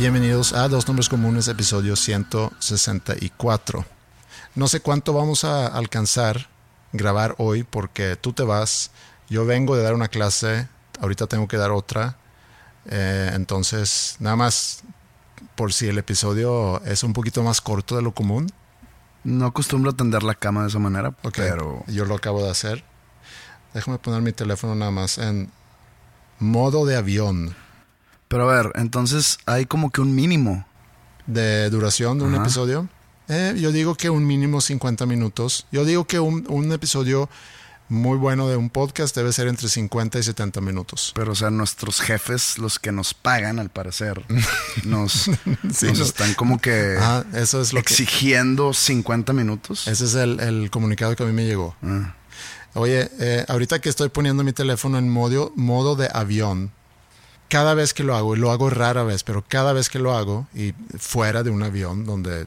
Bienvenidos a Dos Nombres Comunes, episodio 164. No sé cuánto vamos a alcanzar grabar hoy porque tú te vas, yo vengo de dar una clase, ahorita tengo que dar otra, eh, entonces nada más por si el episodio es un poquito más corto de lo común. No acostumbro a tender la cama de esa manera, Ok, pero yo lo acabo de hacer. Déjame poner mi teléfono nada más en modo de avión pero a ver, entonces hay como que un mínimo. de duración de un Ajá. episodio. Eh, yo digo que un mínimo 50 minutos. Yo digo que un, un episodio muy bueno de un podcast debe ser entre 50 y 70 minutos. Pero o sea, nuestros jefes, los que nos pagan, al parecer, nos, Sí, nos nos- están como que Ah, eso es lo que... exigiendo 50 minutos. Ese es el, el comunicado que a mí me llegó. Ah. Oye, eh, ahorita que estoy poniendo mi teléfono en modo, modo de avión, cada vez que lo hago, y lo hago rara vez, pero cada vez que lo hago, y fuera de un avión, donde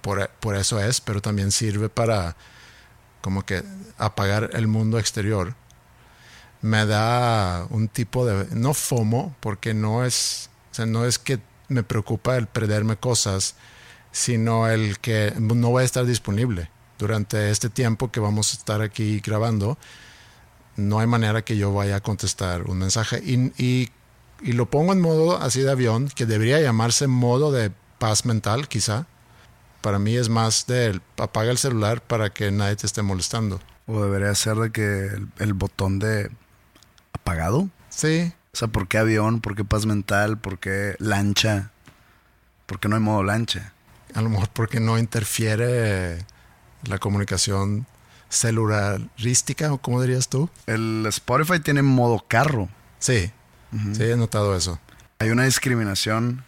por, por eso es, pero también sirve para como que apagar el mundo exterior, me da un tipo de, no FOMO, porque no es, o sea, no es que me preocupa el perderme cosas, sino el que no voy a estar disponible durante este tiempo que vamos a estar aquí grabando. No hay manera que yo vaya a contestar un mensaje. Y, y- y lo pongo en modo así de avión, que debería llamarse modo de paz mental, quizá. Para mí es más de apaga el celular para que nadie te esté molestando. O debería ser de que el, el botón de apagado. Sí, O sea, ¿por qué avión? ¿Por qué paz mental? ¿Por qué lancha? ¿Por qué no hay modo lancha? a lo mejor porque no interfiere la comunicación celularística, o como dirías tú. El Spotify tiene modo carro. Sí, sí, he notado eso. Hay una discriminación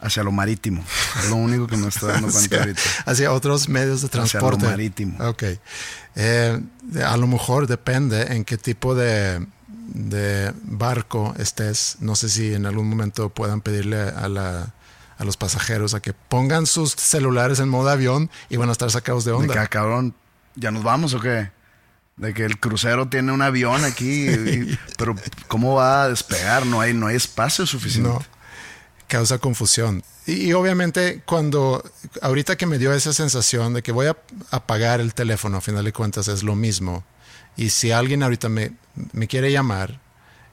hacia lo marítimo. Es lo único que me estoy dando cuenta hacia, ahorita. hacia otros medios de Hacia lo transporte. marítimo. Ok. Eh, a lo mejor depende en qué tipo de, de barco estés. No sé si en algún momento puedan pedirle a, la, a los pasajeros a que pongan sus celulares en modo avión y van a estar sacados de De que, onda. ah, cabrón, ¿ya nos vamos o qué? De que el crucero tiene un avión aquí, y- pero ¿cómo va a despegar? No hay, no hay espacio suficiente. No, causa confusión. Y, y obviamente cuando, ahorita que me dio esa sensación de que voy a apagar el teléfono, a final de cuentas es lo mismo. Y si alguien ahorita me, me quiere llamar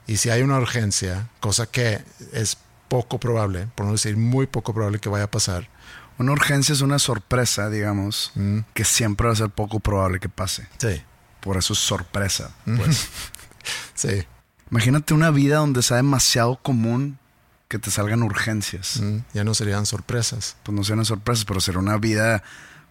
y si hay una urgencia, cosa que es poco probable, por no decir muy poco probable que vaya a pasar, Una urgencia es una sorpresa, digamos, Mm. que siempre va a ser poco probable que pase. sí, Por eso es sorpresa. Pues. sí, Imagínate una vida donde sea demasiado común que te salgan urgencias. mm, ya no serían sorpresas. Pues no sean sorpresas, pero será una vida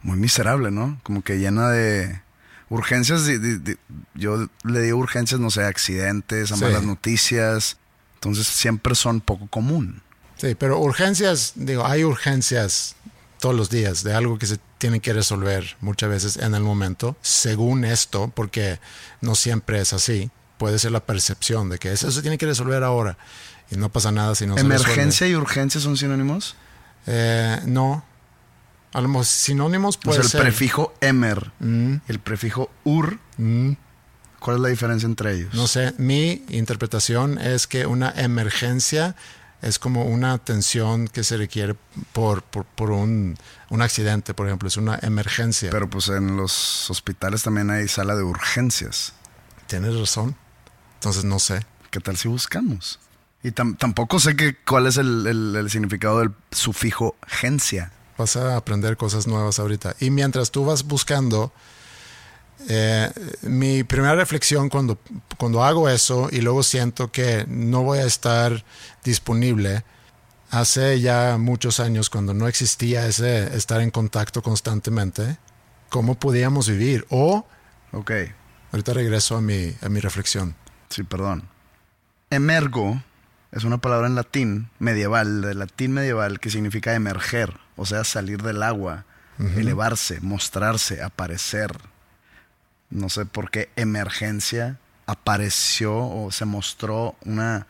muy miserable, ¿no? Como que llena de urgencias. de- de- de- yo le digo urgencias, no sé, accidentes, a Sí. malas noticias. Entonces siempre son poco común. Sí, pero urgencias, digo, hay urgencias todos los días de algo que se tiene que resolver muchas veces en el momento, según esto, porque no siempre es así. Puede ser la percepción de que eso se tiene que resolver ahora y no pasa nada si no se ¿Emergencia y urgencia son sinónimos? Eh, no. A lo mejor sinónimos O puede sea, el ser. prefijo emer, Mm, el prefijo ur, mm, ¿Cuál es la diferencia entre ellos? No sé, mi interpretación es que una emergencia es como una atención que se requiere por, por, por un, un, accidente, por ejemplo, es una emergencia. Pero pues en los hospitales también hay sala de urgencias. Tienes razón. Entonces no sé. ¿Qué tal si buscamos? Y tam tampoco sé que, cuál es el, el, el, significado del sufijo gencia. Vas a aprender cosas nuevas ahorita. Y mientras tú vas buscando, eh, mi primera reflexión cuando, cuando hago eso y luego siento que no voy a estar disponible, hace ya muchos años cuando no existía ese estar en contacto constantemente, ¿cómo podíamos vivir? O, ok, ahorita regreso a mi, a mi reflexión. Sí, perdón. Emergo es una palabra en latín medieval, de latín medieval, que significa emerger, o sea, salir del agua, uh -huh. elevarse, mostrarse, aparecer. No sé por qué emergencia apareció o se mostró una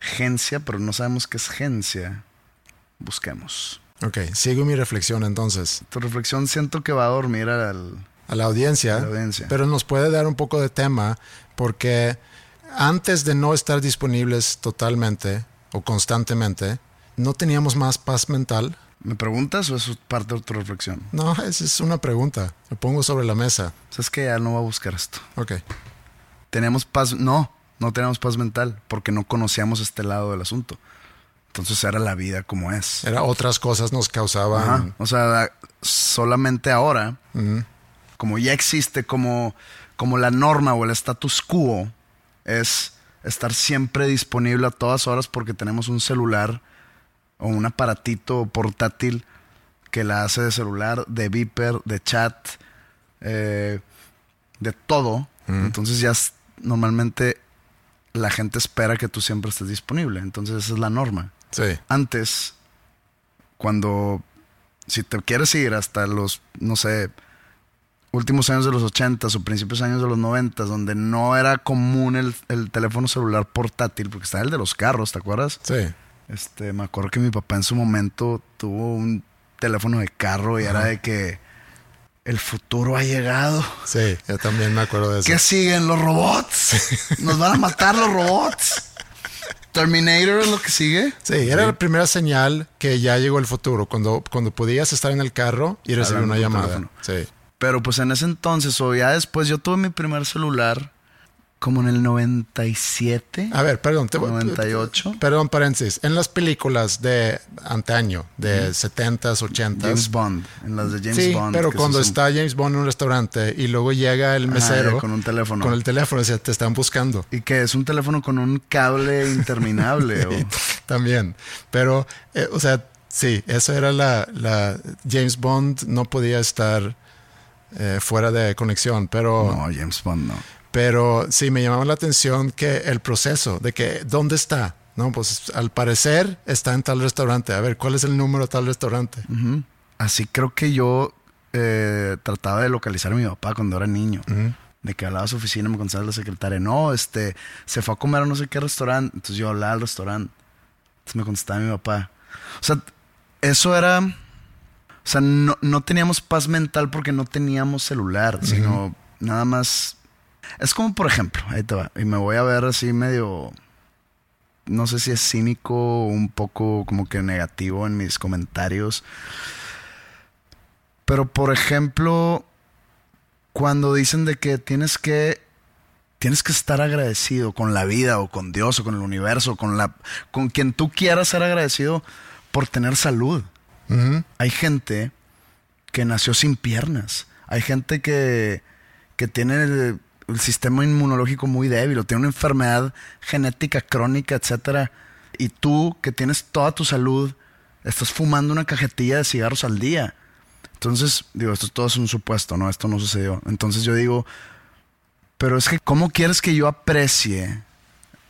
gencia, pero no sabemos qué es gencia. Busquemos. Ok, sigo mi reflexión entonces. Tu reflexión siento que va a dormir al, a la audiencia, a la audiencia, pero nos puede dar un poco de tema porque antes de no estar disponibles totalmente o constantemente, ¿no teníamos más paz mental? ¿Me preguntas o es parte de tu reflexión? No, esa es una pregunta. Lo pongo sobre la mesa. Es que ya no voy a buscar esto. Ok. Tenemos paz, no, no tenemos paz mental porque no conocíamos este lado del asunto. Entonces era la vida como es. Era otras cosas nos causaban. Ajá. O sea, solamente ahora, uh -huh. como ya existe como, como la norma o el status quo, es estar siempre disponible a todas horas porque tenemos un celular o un aparatito portátil que la hace de celular, de beeper, de chat, eh, de todo. Mm. Entonces ya normalmente la gente espera que tú siempre estés disponible. Entonces esa es la norma. Sí. Antes, cuando, si te quieres ir hasta los, no sé, últimos años de los 80 o principios años de los 90, donde no era común el, el, teléfono celular portátil, porque estaba el de los carros, ¿te acuerdas? Sí. Este, me acuerdo que mi papá en su momento tuvo un teléfono de carro y Ajá. era de que el futuro ha llegado. Sí, yo también me acuerdo de eso. ¿Qué siguen los robots? Nos van a matar los robots. Terminator es lo que sigue. Sí, era sí. la primera señal que ya llegó el futuro, cuando, cuando podías estar en el carro y recibir una llamada. Sí. Pero pues en ese entonces, o ya después, yo tuve mi primer celular como en el 97. A ver, perdón. Te, 98. Perdón, paréntesis. En las películas de antaño, de mm. 70s, 80s. James Bond. En las de James sí, Bond. pero cuando está James Bond en un restaurante y luego llega el mesero. Ah, con un teléfono. Con el teléfono, o sea, te están buscando. Y que es un teléfono con un cable interminable. o... También. Pero, eh, o sea, sí, eso era la, la. James Bond no podía estar eh, fuera de conexión, pero... No, James Bond no. Pero sí, me llamaba la atención que el proceso de que, ¿dónde está? No, pues al parecer está en tal restaurante. A ver, ¿cuál es el número de tal restaurante? Uh -huh. Así creo que yo eh, trataba de localizar a mi papá cuando era niño. Uh -huh. De que hablaba a su oficina, me contestaba la secretaria. No, este, se fue a comer a no sé qué restaurante. Entonces yo hablaba al restaurante. Entonces me contestaba mi papá. O sea, eso era... O sea, no, no teníamos paz mental porque no teníamos celular, uh -huh. sino nada más es como, por ejemplo, ahí te va, y me voy a ver así medio, no sé si es cínico o un poco como que negativo en mis comentarios. Pero, por ejemplo, cuando dicen de que tienes que tienes que estar agradecido con la vida o con Dios o con el universo, con la con quien tú quieras ser agradecido por tener salud. Uh -huh. Hay gente que nació sin piernas. Hay gente que que tiene el, sistema inmunológico muy débil o tiene una enfermedad genética crónica, etcétera, y tú que tienes toda tu salud estás fumando una cajetilla de cigarros al día. Entonces, digo, esto todo un supuesto, ¿no? Esto no sucedió. Entonces yo digo, pero es que ¿cómo quieres que yo aprecie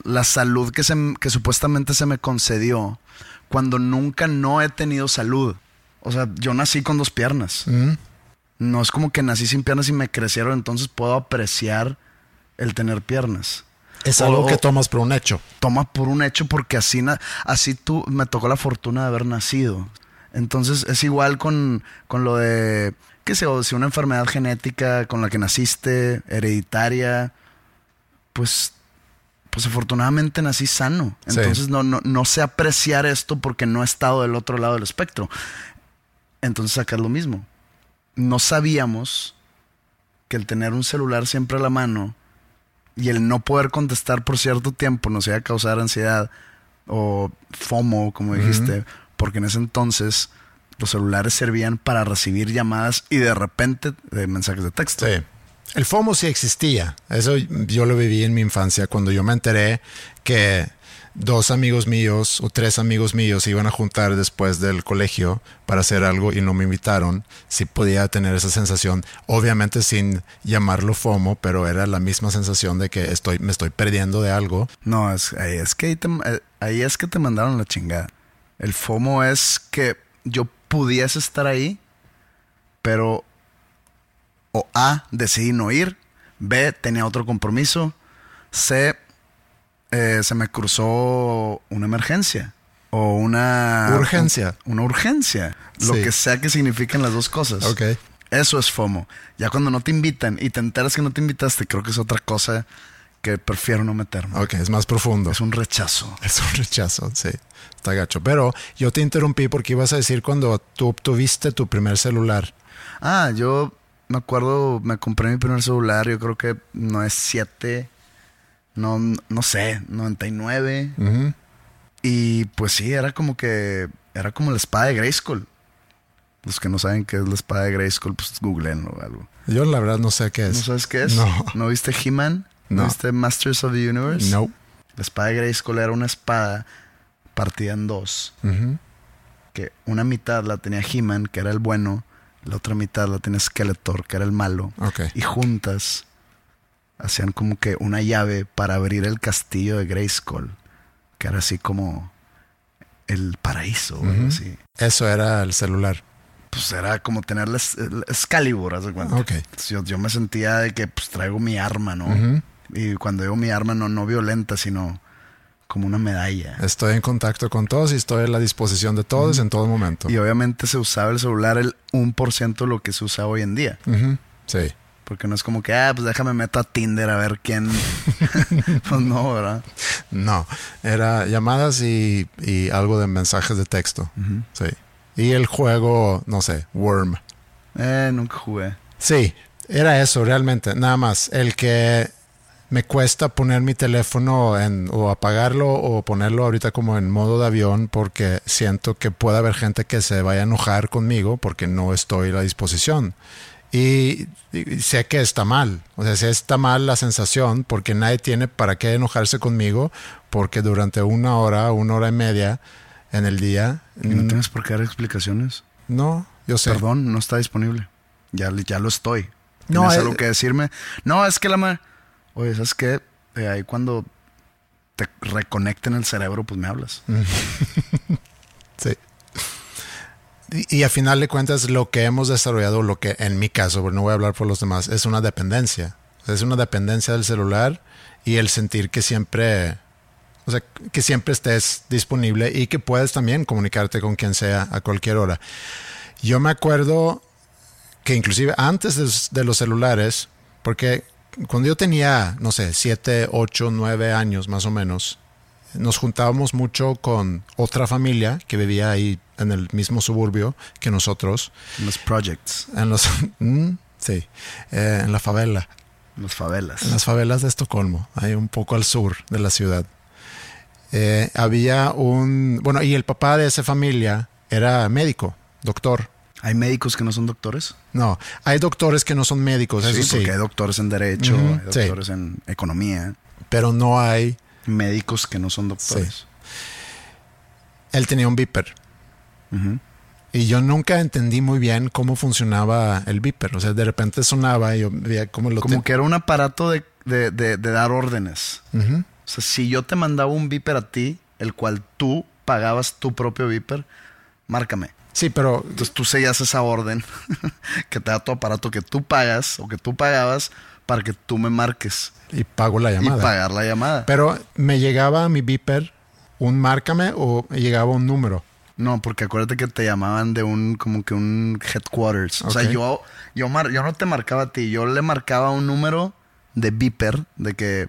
la salud que, se, que supuestamente se me concedió cuando nunca no he tenido salud? O sea, yo nací con dos piernas. Mm. No es como que nací sin piernas y me crecieron, entonces puedo apreciar el tener piernas. Es algo o, que tomas por un hecho. Toma por un hecho porque así, así tú me tocó la fortuna de haber nacido. Entonces es igual con, con lo de, qué sé, o si una enfermedad genética con la que naciste, hereditaria, pues, pues afortunadamente nací sano. Sí. Entonces no, no, no sé apreciar esto porque no he estado del otro lado del espectro. Entonces acá es lo mismo. No sabíamos que el tener un celular siempre a la mano y el no poder contestar por cierto tiempo nos iba a causar ansiedad o FOMO, como dijiste, porque en ese entonces los celulares servían para recibir llamadas y de repente de mensajes de texto. Sí. El FOMO sí existía. Eso yo lo viví en mi infancia cuando yo me enteré que dos amigos míos o tres amigos míos se iban a juntar después del colegio para hacer algo y no me invitaron. Sí podía tener esa sensación, obviamente sin llamarlo FOMO, pero era la misma sensación de que estoy, me estoy perdiendo de algo. No, es, es que ahí, ahí es que te mandaron la chingada. El FOMO es que yo pudiese estar ahí, pero o A, decidí no ir, B, tenía otro compromiso, C, eh, se me cruzó una emergencia o una... Urgencia. Una urgencia, lo Sí. que sea que signifiquen las dos cosas. Ok. Eso es FOMO. Ya cuando no te invitan y te enteras que no te invitaste, creo que es otra cosa que prefiero no meterme. Ok, es más profundo. Es un rechazo. Es un rechazo, sí. Está gacho. Pero yo te interrumpí porque ibas a decir cuando tú obtuviste tu primer celular. Ah, yo me acuerdo, me compré mi primer celular, yo creo que no es 7, no, no sé, 99. Ujú. Y pues sí, era como que, era como la espada de Grayskull. Los que no saben qué es la espada de Grayskull, pues googleenlo o algo. Yo la verdad no sé qué es. ¿No sabes qué es? No. viste He-Man? ¿No, No. viste Masters of the Universe? No. La espada de Grayskull era una espada partida en dos. Que una mitad la tenía He-Man, que era el bueno. La otra mitad la tenía Skeletor, que era el malo. Ok. Y juntas hacían como que una llave para abrir el castillo de Grayskull. Que era así como el paraíso, así. Eso era el celular. Pues era como tener la el Excalibur, haz de cuenta. Ok. Entonces yo, yo me sentía de que pues traigo mi arma, ¿no? Y cuando digo mi arma, no, no violenta, sino como una medalla. Estoy en contacto con todos y estoy a la disposición de todos en todo momento. Y obviamente se usaba el celular el 1% de lo que se usa hoy en día. Sí. Porque no es como que, ah, pues déjame meto a Tinder a ver quién. pues no, ¿verdad? No, era llamadas y, y algo de mensajes de texto. Sí. Y el juego, no sé, Worm. Eh, nunca jugué. Sí, era eso realmente, nada más. El que me cuesta poner mi teléfono en, o apagarlo o ponerlo ahorita como en modo de avión porque siento que puede haber gente que se vaya a enojar conmigo porque no estoy a la disposición. Y, y sé que está mal, o sea, sé está mal la sensación porque nadie tiene para qué enojarse conmigo porque durante una hora, una hora y media en el día, ¿Y no tienes por qué dar explicaciones? no, yo sé. Perdón, no está disponible. Ya, ya lo estoy. No, ¿Tienes eh, algo que decirme? No, es que la ma... Oye, ¿sabes qué? Eh, ahí cuando te reconecten el cerebro, pues me hablas. Y, a final de cuentas, lo que hemos desarrollado, lo que en mi caso, porque no voy a hablar por los demás, es una dependencia. Es una dependencia del celular y el sentir que siempre, o sea, que siempre estés disponible y que puedes también comunicarte con quien sea a cualquier hora. Yo me acuerdo que inclusive antes de, de los celulares, porque cuando yo tenía, no sé, 7, 8, 9 años más o menos, nos juntábamos mucho con otra familia que vivía ahí en el mismo suburbio que nosotros, Los projects, en los, Mm, sí, eh, en la favela, los favelas. en las favelas de Estocolmo, ahí un poco al sur de la ciudad. Eh, había un, bueno, y el papá de esa familia era médico, doctor. ¿Hay médicos que no son doctores? No, hay doctores que no son médicos, eso sí, sí, porque hay doctores en derecho, hay sí. doctores en economía, pero no hay. Médicos que no son doctores. Él tenía un. Ujú. Y yo nunca entendí muy bien cómo funcionaba el beeper. O sea, de repente sonaba y yo veía cómo lo Como que era un aparato de, de- de- de dar órdenes. O sea, si yo te mandaba un beeper a ti, el cual tú pagabas tu propio beeper, márcame. Sí, pero Entonces tú seguías esa orden que te da tu aparato que tú pagas o que tú pagabas para que tú me marques y pago la y llamada. pagar la llamada. Pero me llegaba a mi beeper un márcame o me llegaba un número. No, porque acuérdate que te llamaban de un, como que un headquarters. O sea, yo, yo, mar- yo no te marcaba a ti, yo le marcaba un número de beeper, de que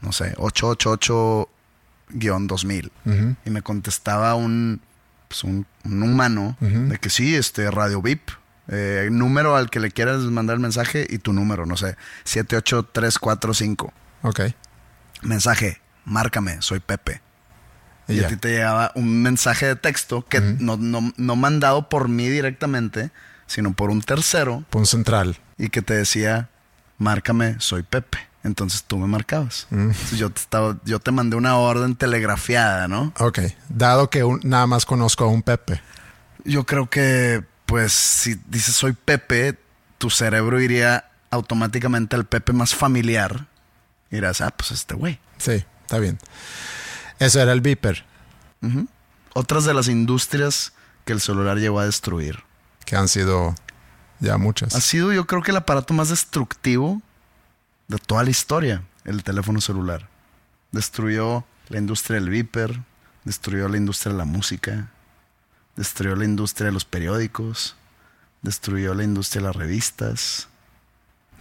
no sé, 888-2000. Ujú. Y me contestaba un, pues un, un humano de que sí, este, Radio VIP. Eh, número al que le quieras mandar el mensaje y tu número, no sé, 78345. Ok. Mensaje, márcame, soy Pepe. Y a ti te llegaba un mensaje de texto que no, no, no mandado por mí directamente, sino por un tercero Punto central. y que te decía, márcame, soy Pepe. Entonces tú me marcabas. Entonces yo te, estaba, yo te mandé una orden telegrafiada, ¿no? Ok. Dado que un- nada más conozco a un Pepe. Yo creo que, pues, si dices soy Pepe, tu cerebro iría automáticamente al Pepe más familiar. Y dirás, ah, pues este güey. Sí, está bien. Eso era el Viper, Otras de las industrias que el celular llegó a destruir. que han sido ya muchas. Ha sido, yo creo que el aparato más destructivo de toda la historia, el teléfono celular. Destruyó la industria del Viper, destruyó la industria de la música, destruyó la industria de los periódicos, destruyó la industria de las revistas.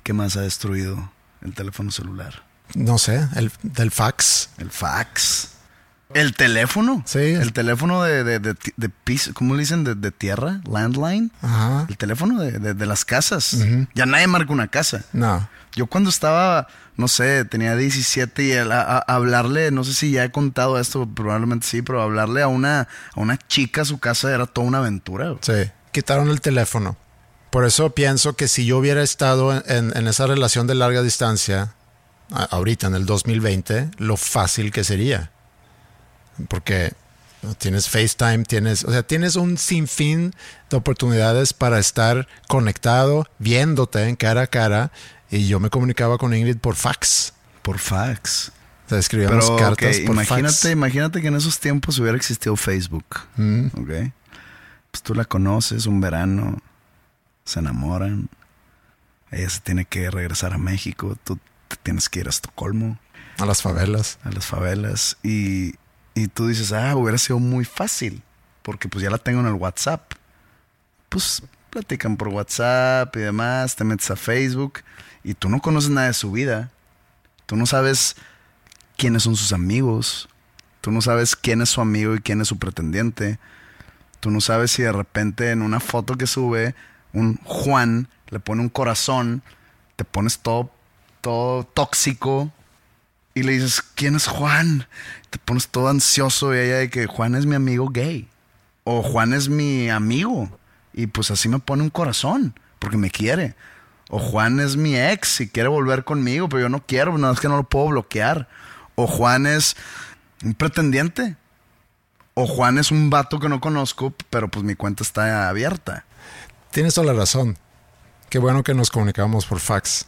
¿Qué más ha destruido el teléfono celular? No sé, el del fax. El fax. El teléfono. Sí. El teléfono de, de, de, de piso, ¿cómo le dicen? De, de tierra, landline. Ajá. El teléfono de, de- de las casas. Ya nadie marca una casa. No. Yo cuando estaba, no sé, tenía 17 y hablarle, no sé si ya he contado esto, probablemente sí, pero hablarle a una, a una chica a su casa era toda una aventura. Sí. Quitaron el teléfono. Por eso pienso que si yo hubiera estado en, en- esa relación de larga distancia, ahorita en el 2020, lo fácil que sería. Porque tienes FaceTime, tienes, o sea, tienes un sinfín de oportunidades para estar conectado, viéndote en cara a cara. Y yo me comunicaba con Ingrid por fax. Por fax. O sea, escribíamos Pero, cartas por imagínate, fax. imagínate que en esos tiempos hubiera existido Facebook. Mm. Ok. Pues tú la conoces un verano, se enamoran, ella se tiene que regresar a México, tú te tienes que ir a Estocolmo, A las favelas. a las favelas, y, y tú dices, ah, hubiera sido muy fácil, porque pues ya la tengo en el WhatsApp. Pues platican por WhatsApp y demás, te metes a Facebook, y tú no conoces nada de su vida, tú no sabes quiénes son sus amigos, tú no sabes quién es su amigo y quién es su pretendiente. Tú no sabes si de repente en una foto que sube un Juan le pone un corazón, te pones todo, todo tóxico y le dices, ¿quién es Juan? Te pones todo ansioso y ella de que Juan es mi amigo gay. O Juan es mi amigo. Y pues así me pone un corazón, porque me quiere. O Juan es mi ex y quiere volver conmigo, pero yo no quiero, no es que no lo puedo bloquear. O Juan es un pretendiente. O Juan es un vato que no conozco, pero pues mi cuenta está abierta. Tienes toda la razón. Qué bueno que nos comunicamos por fax.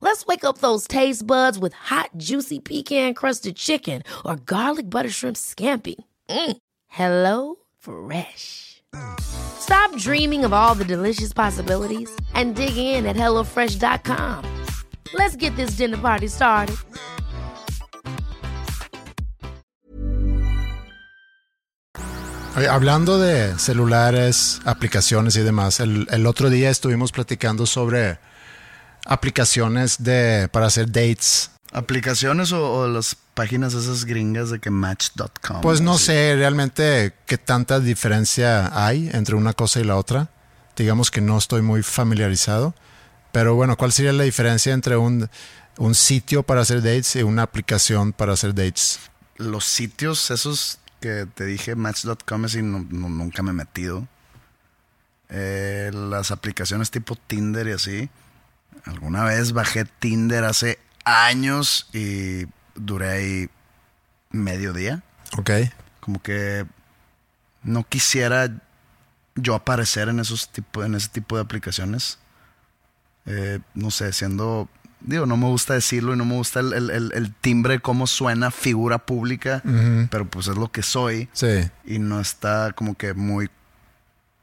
Let's wake up those taste buds with hot, juicy pecan crusted chicken or garlic butter shrimp scampi. Mm. Hello Fresh. Stop dreaming of all the delicious possibilities and dig in at HelloFresh.com. Let's get this dinner party started. Hablando de celulares, aplicaciones y demás, el, el otro día estuvimos platicando sobre aplicaciones de para hacer dates. ¿Aplicaciones o, o las páginas esas gringas de que match.com? Pues no así? sé realmente qué tanta diferencia hay entre una cosa y la otra. Digamos que no estoy muy familiarizado. Pero bueno, ¿cuál sería la diferencia entre un, un sitio para hacer dates y una aplicación para hacer dates? Los sitios esos que te dije, match.com, así no- no- nunca me he metido. Eh, las aplicaciones tipo Tinder y así. Alguna vez bajé Tinder hace años y duré ahí medio día. Ok. Como que no quisiera yo aparecer en esos tipo, en ese tipo de aplicaciones. Eh, no sé, siendo digo, no me gusta decirlo y no me gusta el, el- el- el timbre, cómo suena figura pública, pero pues es lo que soy. Sí. Y no está como que muy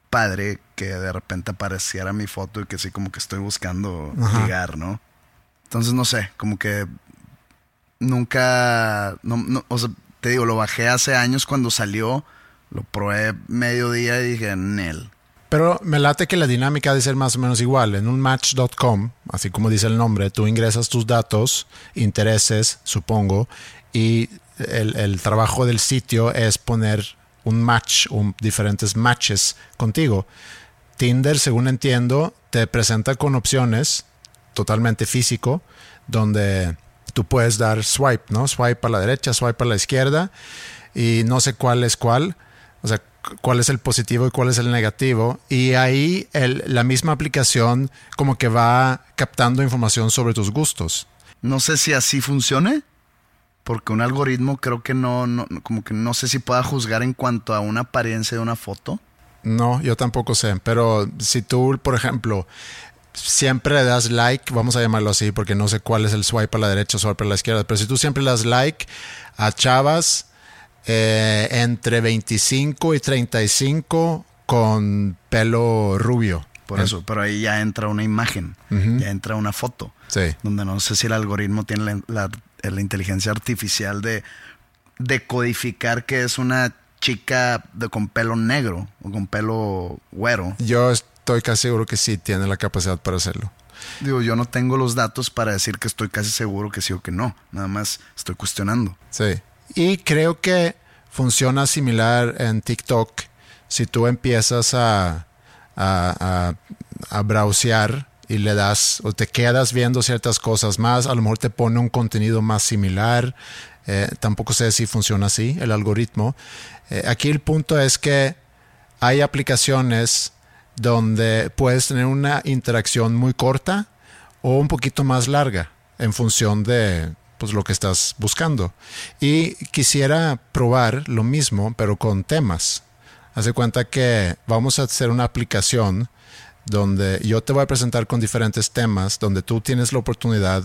padre que de repente apareciera mi foto y que sí como que estoy buscando Ajá. ligar, ¿no? Entonces no sé, como que nunca, no, no, o sea, te digo, lo bajé hace años cuando salió, lo probé mediodía y dije, Nel. Pero me late que la dinámica ha de ser más o menos igual. En un match.com, así como dice el nombre, tú ingresas tus datos, intereses, supongo, y el, el trabajo del sitio es poner un match, un, diferentes matches contigo. Tinder, según entiendo, te presenta con opciones totalmente físico, donde tú puedes dar swipe, ¿no? Swipe a la derecha, swipe a la izquierda, y no sé cuál es cuál, o sea, cu- cuál es el positivo y cuál es el negativo, y ahí la misma aplicación como que va captando información sobre tus gustos. No sé si así funcione, porque un algoritmo creo que no, no, como que no sé si pueda juzgar en cuanto a una apariencia de una foto. No, yo tampoco sé, pero si tú, por ejemplo, siempre le das like, vamos a llamarlo así, porque no sé cuál es el swipe a la derecha o swipe a la izquierda, pero si tú siempre le das like a chavas eh, entre 25 y 35 con pelo rubio. Por eso, pero ahí ya entra una imagen, ya entra una foto, Sí. donde no sé si el algoritmo tiene la, la- la inteligencia artificial de decodificar que es una chica de, con pelo negro o con pelo güero. Yo estoy casi seguro que sí tiene la capacidad para hacerlo. Digo, yo no tengo los datos para decir que estoy casi seguro que sí o que no, nada más estoy cuestionando. Sí. Y creo que funciona similar en TikTok. Si tú empiezas a, a, a, a browsear y le das o te quedas viendo ciertas cosas más, a lo mejor te pone un contenido más similar. Eh, tampoco sé si funciona así el algoritmo. Eh, aquí el punto es que hay aplicaciones donde puedes tener una interacción muy corta o un poquito más larga en función de pues, lo que estás buscando. Y quisiera probar lo mismo, pero con temas. Hace cuenta que vamos a hacer una aplicación donde yo te voy a presentar con diferentes temas, donde tú tienes la oportunidad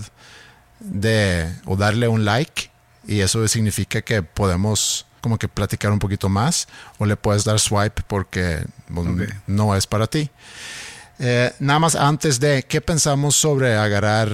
de o darle un like y eso significa que podemos como que platicar un poquito más o le puedes dar swipe porque pues, no es para ti. Eh, nada más antes de, ¿qué pensamos sobre agarrar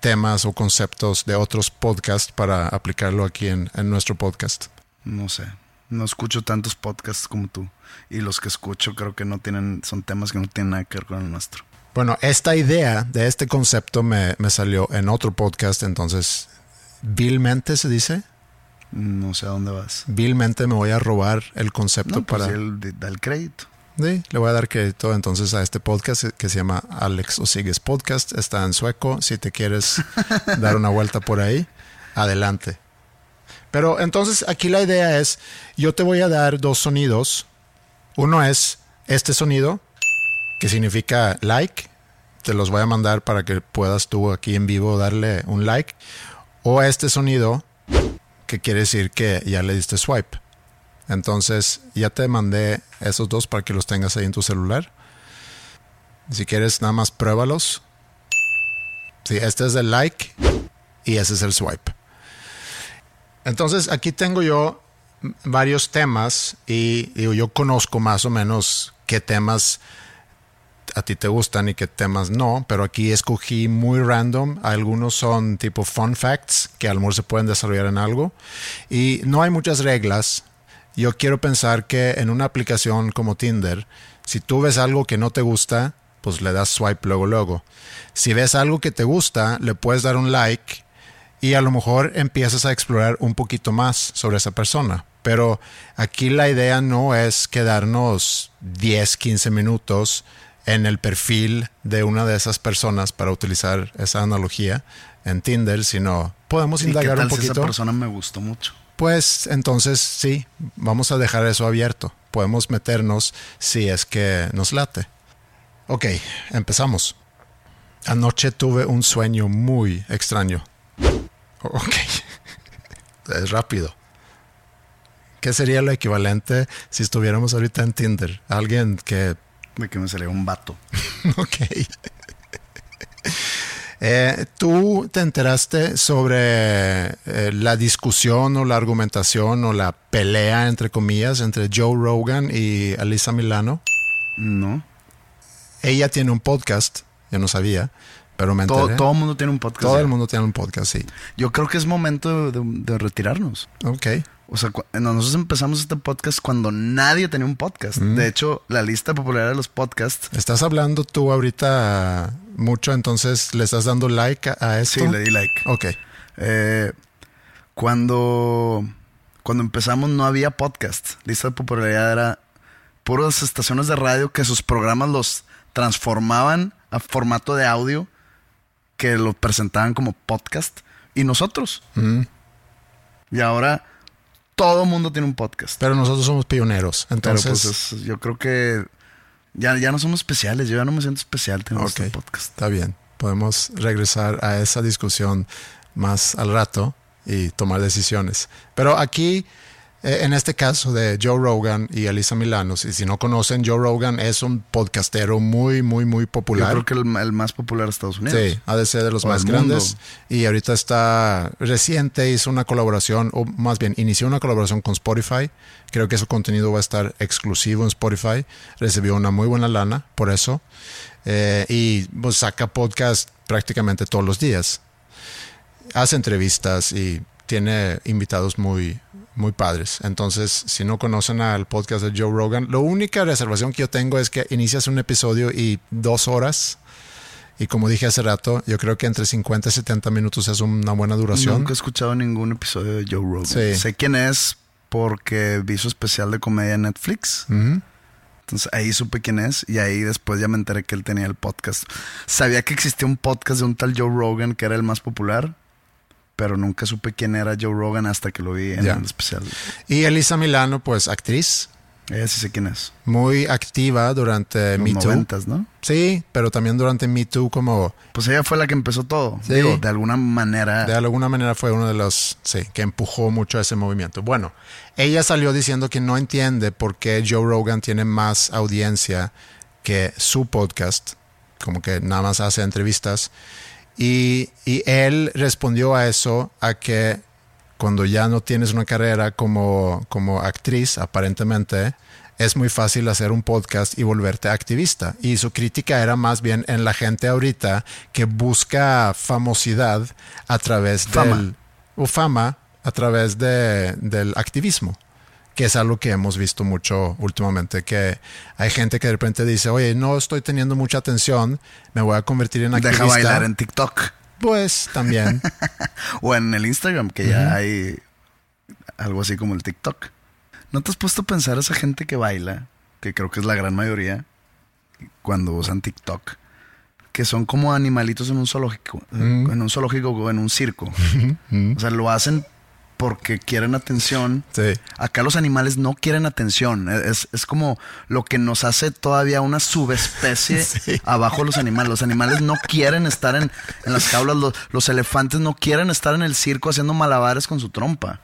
temas o conceptos de otros podcasts para aplicarlo aquí en, en nuestro podcast? No sé. No escucho tantos podcasts como tú. Y los que escucho creo que no tienen, son temas que no tienen nada que ver con el nuestro. Bueno, esta idea de este concepto me, me salió en otro podcast, entonces, vilmente se dice, No sé a dónde vas. vilmente me voy a robar el concepto No, pues para... da el crédito. Sí, le voy a dar crédito entonces a este podcast que se llama Alex Osigues Podcast. Está en sueco. Si te quieres dar una vuelta por ahí, adelante. Pero entonces aquí la idea es, yo te voy a dar dos sonidos. Uno es este sonido, que significa like. Te los voy a mandar para que puedas tú aquí en vivo darle un like. O este sonido, que quiere decir que ya le diste swipe. Entonces, ya te mandé esos dos para que los tengas ahí en tu celular. Si quieres, nada más pruébalos. Sí, este es el like y ese es el swipe. Entonces, aquí tengo yo varios temas y digo, yo conozco más o menos qué temas a ti te gustan y qué temas no, pero aquí escogí muy random. Algunos son tipo fun facts que a lo se pueden desarrollar en algo y no hay muchas reglas. Yo quiero pensar que en una aplicación como Tinder, si tú ves algo que no te gusta, pues le das swipe luego luego. Si ves algo que te gusta, le puedes dar un like y a lo mejor empiezas a explorar un poquito más sobre esa persona. Pero aquí la idea no es quedarnos 10, 15 minutos en el perfil de una de esas personas para utilizar esa analogía en Tinder, sino podemos ¿Y qué indagar tal un si poquito. esa persona me gustó mucho? Pues entonces sí, vamos a dejar eso abierto. Podemos meternos si es que nos late. Ok, empezamos. Anoche tuve un sueño muy extraño. Ok, es rápido. ¿Qué sería lo equivalente si estuviéramos ahorita en Tinder? Alguien que De que me salió un vato. ok. Eh, ¿Tú te enteraste sobre eh, la discusión o la argumentación o la pelea, entre comillas, entre Joe Rogan y Alisa Milano? No. Ella tiene un podcast, yo no sabía, pero me enteré. Todo, todo el mundo tiene un podcast. Todo ya. el mundo tiene un podcast, sí. Yo creo que es momento de, de retirarnos. Ok. O sea, nosotros empezamos este podcast cuando nadie tenía un podcast. Mm. De hecho, la lista de popularidad de los podcasts, Estás hablando tú ahorita mucho, entonces le estás dando like a, a esto. sí, le di like. Ok. Eh, cuando, cuando empezamos no había podcast. Lista de popularidad era puras estaciones de radio que sus programas los transformaban a formato de audio que lo presentaban como podcast. Y nosotros. Mm. Y ahora todo mundo tiene un podcast. Pero nosotros somos pioneros, Pero entonces... pues es- yo creo que ya, ya no somos especiales. Yo ya no me siento especial teniendo Ok. este podcast. Está bien. Podemos regresar a esa discusión más al rato y tomar decisiones. Pero aquí, en este caso de Joe Rogan y Elisa Milano, y si no conocen, Joe Rogan es un podcastero muy, muy, muy Yo popular. creo que el, el más popular de Estados Unidos. Sí, ha de ser de los O más mundo. grandes. Y ahorita está reciente, hizo una colaboración, o más bien inició una colaboración con Spotify. Creo que su contenido va a estar exclusivo en Spotify. Recibió una muy buena lana por eso. Eh, y pues saca podcast prácticamente todos los días. Hace entrevistas y tiene invitados muy, muy padres. Entonces, si no conocen al podcast de Joe Rogan, la única reservación que yo tengo es que inicias un episodio y dos horas. Y como dije hace rato, yo creo que entre 50 y 70 minutos es una buena duración. Nunca he escuchado ningún episodio de Joe Rogan. Sí. Sé quién es porque vi su especial de comedia en Netflix. Entonces ahí supe quién es y ahí después ya me enteré que él tenía el podcast. Sabía que existía un podcast de un tal Joe Rogan que era el más popular, pero nunca supe quién era Joe Rogan hasta que lo vi en el especial. Y Elisa Milano, pues actriz, Ella sí sé quién es. muy activa durante Los Me Too. noventas, ¿no? Sí, pero también durante Me Too como Pues ella fue la que empezó todo. Sí. Digo, de alguna manera. de alguna manera fue uno de los, sí, que empujó mucho a ese movimiento. Bueno, ella salió diciendo que no entiende por qué Joe Rogan tiene más audiencia que su podcast, como que nada más hace entrevistas. Y, y él respondió a eso, a que cuando ya no tienes una carrera como, como actriz, aparentemente, es muy fácil hacer un podcast y volverte activista. Y su crítica era más bien en la gente ahorita que busca famosidad a través Fama. del o fama a través de, del activismo que es algo que hemos visto mucho últimamente, que hay gente que de repente dice, oye, no estoy teniendo mucha atención, me voy a convertir en activista. Deja bailar en TikTok Pues también. o en el Instagram, que ya hay algo así como el TikTok. ¿No te has puesto a pensar esa gente que baila, que creo que es la gran mayoría, cuando usan TikTok, que son como animalitos en un zoológico, en un zoológico o en un circo? O sea, lo hacen porque quieren atención. Sí. Acá los animales no quieren atención. Es, es como lo que nos hace todavía una subespecie Sí. abajo de los animales. Los animales no quieren estar en, en las jaulas. Los, los elefantes no quieren estar en el circo haciendo malabares con su trompa.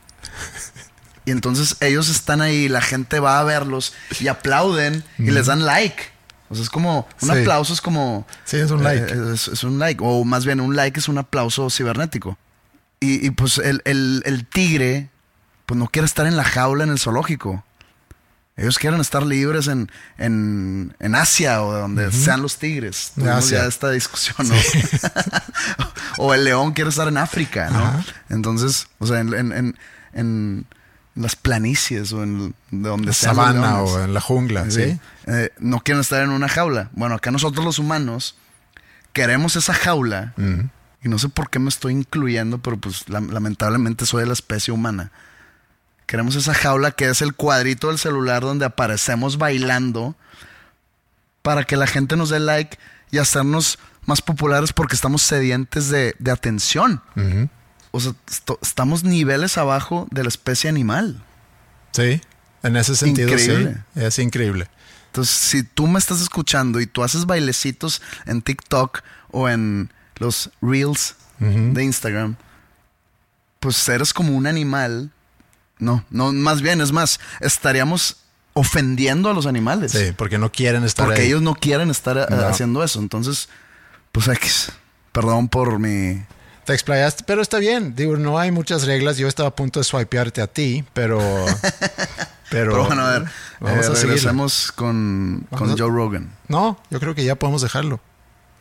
Y entonces ellos están ahí, la gente va a verlos y aplauden y les dan like. O sea, es como, un Sí. aplauso es como... Sí, es un like. eh, es, es un like. O más bien, un like es un aplauso cibernético. Y, y, pues el, el- el tigre, pues no quiere estar en la jaula en el zoológico. Ellos quieren estar libres en, en, en Asia o de donde sean los tigres. Tuvimos ya esta discusión, ¿no? o el león quiere estar en África, ¿no? Ajá. Entonces, o sea, en, en, en- las planicies o en de donde sean los Sabana o en la jungla, ¿sí? Eh, no quieren estar en una jaula. Bueno, acá nosotros los humanos queremos esa jaula. Y no sé por qué me estoy incluyendo, pero pues lam- lamentablemente soy de la especie humana. Queremos esa jaula que es el cuadrito del celular donde aparecemos bailando para que la gente nos dé like y hacernos más populares porque estamos sedientes de, de atención. O sea, estamos niveles abajo de la especie animal. Sí, en ese sentido Increíble. sí, es increíble. Entonces, si tú me estás escuchando y tú haces bailecitos en TikTok o en los Reels de Instagram, pues eres como un animal. No, no, más bien, es más, estaríamos ofendiendo a los animales. Sí, porque no quieren estar porque ahí. ellos no quieren estar eh, No. haciendo eso. Entonces, pues X. Perdón por mi... Te explayaste, pero está bien. Digo, no hay muchas reglas. Yo estaba a punto de swipearte a ti, pero. pero, Pero bueno, a ver, Vamos eh, a seguir. con, con Vamos a- Joe Rogan. No, yo creo que ya podemos dejarlo.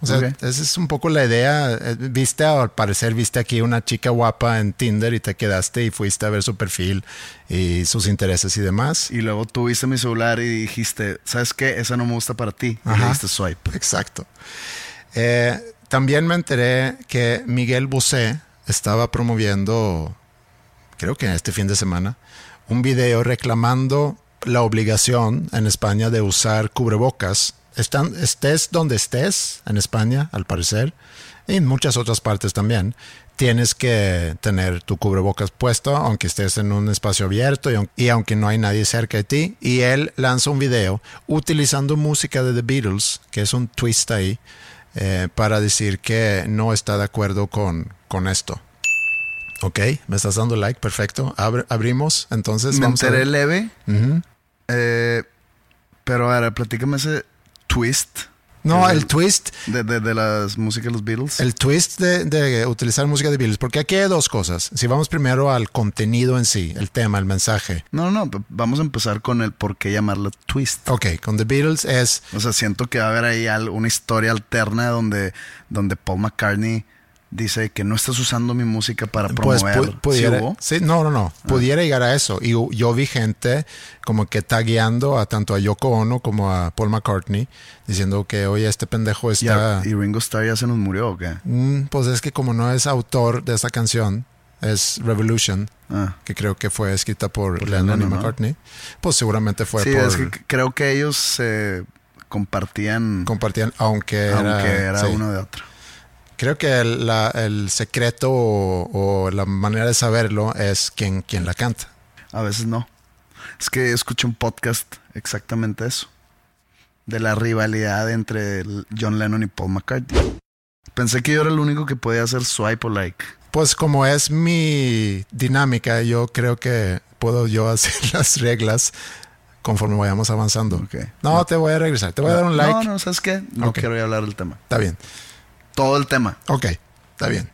O sea, Ok. esa es un poco la idea. Eh, Viste, al parecer, viste aquí una chica guapa en Tinder y te quedaste y fuiste a ver su perfil y sus intereses y demás. Y luego tuviste mi celular y dijiste, ¿sabes qué? Esa no me gusta para ti. Y le Ajá. diste swipe. Exacto. Eh, también me enteré que Miguel Bosé estaba promoviendo, creo que este fin de semana, un video reclamando la obligación en España de usar cubrebocas. Están, estés donde estés en España, al parecer, y en muchas otras partes también, tienes que tener tu cubrebocas puesto, aunque estés en un espacio abierto y, aun- y aunque no hay nadie cerca de ti. Y él lanza un video utilizando música de The Beatles, que es un twist ahí, eh, para decir que no está de acuerdo con, con esto. Ok, me estás dando like, perfecto. Abrimos, entonces me vamos enteré leve, eh, pero a ver, platícame ese twist No, El- el twist, de, de, de las músicas de los Beatles. el twist de, de utilizar música de Beatles, porque aquí hay dos cosas. Si vamos primero al contenido en sí, el tema, el mensaje. No, no, no, vamos a empezar con el por qué llamarla twist. Ok, con The Beatles es O sea, siento que va a haber ahí una historia alterna donde, donde Paul McCartney dice que no estás usando mi música para Pues promover. pu- ¿Sí pudiera, sí, no, no, no, pudiera llegar a eso. Y yo- yo vi gente como que tagueando a tanto a Yoko Ono como a Paul McCartney, diciendo que, oye, este pendejo está... ¿Y Ringo Starr ya se nos murió o qué? Mm, pues es que como no es autor de esta canción, es Revolution, Ah. que creo que fue escrita por, Por Lennon y. McCartney, pues seguramente fue sí, por... es que creo que ellos se compartían, compartían, aunque era, aunque era sí. uno de otro. Creo que el, la- el secreto o, o la manera de saberlo es quien, quien la canta. A veces no. Es que escuché un podcast exactamente eso. De la rivalidad entre John Lennon y Paul McCartney. Pensé que yo era el único que podía hacer swipe o like. Pues como es mi dinámica, yo creo que puedo yo hacer las reglas conforme vayamos avanzando. No, te voy a regresar. Te voy a dar un like. No, no, ¿sabes qué? No quiero hablar del tema. Está bien. Todo el tema. Ok, está bien.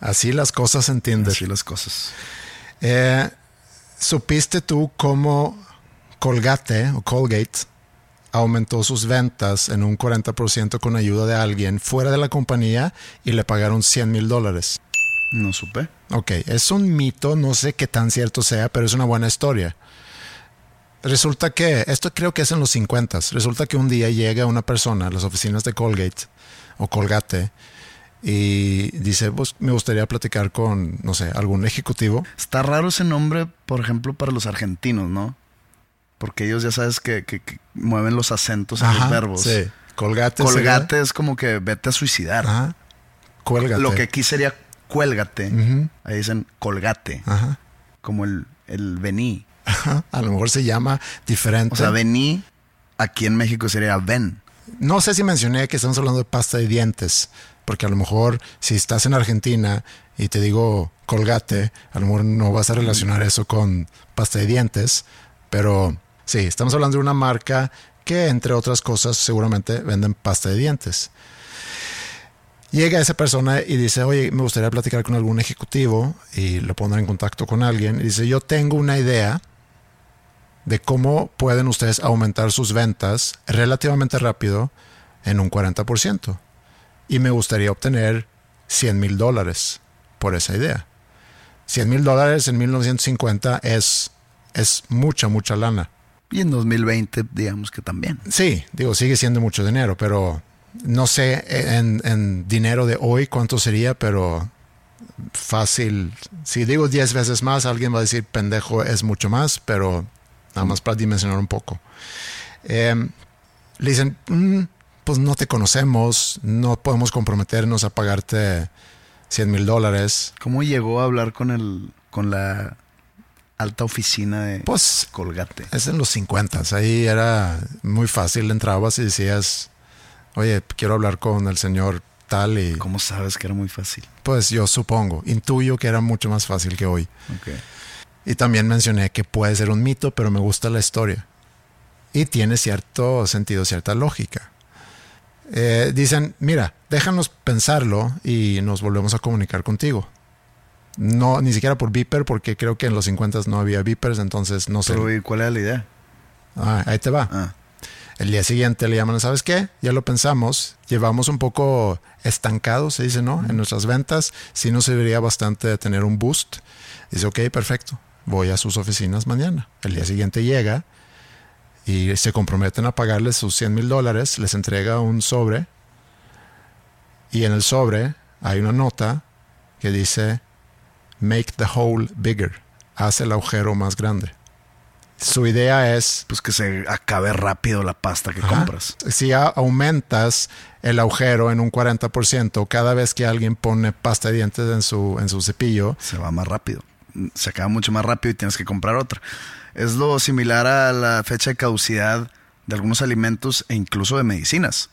Así las cosas se entienden. Así las cosas. Eh, ¿Supiste tú cómo Colgate o Colgate aumentó sus ventas en un 40% con ayuda de alguien fuera de la compañía y le pagaron 100 mil dólares? No supe. Ok, es un mito, no sé qué tan cierto sea, pero es una buena historia. Resulta que, esto creo que es en los 50, resulta que un día llega una persona a las oficinas de Colgate o Colgate y dice, pues me gustaría platicar con, no sé, algún ejecutivo. Está raro ese nombre, por ejemplo, para los argentinos, ¿no? Porque ellos ya sabes que, que- que mueven los acentos en Ajá, los verbos. Sí, Colgate. Colgate es como que vete a suicidar. Ajá. Cuélgate. Lo que aquí sería cuélgate. Ahí dicen colgate. Ajá. Como el, el vení. Ajá. A lo mejor se llama diferente. O sea, vení aquí en México sería ven. No sé si mencioné que estamos hablando de pasta de dientes, porque a lo mejor si estás en Argentina y te digo colgate, a lo mejor no vas a relacionar eso con pasta de dientes, pero sí, estamos hablando de una marca que entre otras cosas seguramente venden pasta de dientes. Llega esa persona y dice, oye, me gustaría platicar con algún ejecutivo y lo pondrá en contacto con alguien. Y dice, yo tengo una idea de cómo pueden ustedes aumentar sus ventas relativamente rápido en un 40%. Y me gustaría obtener 100 mil dólares por esa idea. 100 mil dólares en 1950 es, es mucha, mucha lana. Y en 2020, digamos que también. Sí, digo, sigue siendo mucho dinero, pero no sé en, en dinero de hoy cuánto sería, pero fácil. Si digo 10 veces más, alguien va a decir pendejo es mucho más, pero nada más para dimensionar un poco. Eh, le dicen, "Mm, pues no te conocemos, no podemos comprometernos a pagarte 100 mil dólares. ¿Cómo llegó a hablar con el con la alta oficina de Pues Colgate? Es en los 50, ahí era muy fácil, entrabas y decías, oye, quiero hablar con el señor tal y ¿Cómo sabes que era muy fácil? pues yo supongo, intuyo que era mucho más fácil que hoy. Ok. Y también mencioné que puede ser un mito, pero me gusta la historia. Y tiene cierto sentido, cierta lógica. Eh, dicen, mira, déjanos pensarlo y nos volvemos a comunicar contigo. No, ni siquiera por Viper, porque creo que en los 50 no había Vipers, entonces no sé. Pero, ¿y cuál era la idea? Ah, ahí te va. Ah. El día siguiente le llaman, ¿sabes qué? Ya lo pensamos, llevamos un poco estancado, se dice, ¿no? En nuestras ventas, sí nos serviría bastante tener un boost. Dice, ok, perfecto, voy a sus oficinas mañana. El día siguiente llega y se comprometen a pagarles sus 100 mil dólares, les entrega un sobre y en el sobre hay una nota que dice, make the hole bigger, haz el agujero más grande. Su idea es Pues que se acabe rápido la pasta que Ajá. compras. Si aumentas el agujero en un 40% cada vez que alguien pone pasta de dientes en su, en su cepillo, Se va más rápido. Se acaba mucho más rápido y tienes que comprar otra. Es lo similar a la fecha de caducidad de algunos alimentos e incluso de medicinas.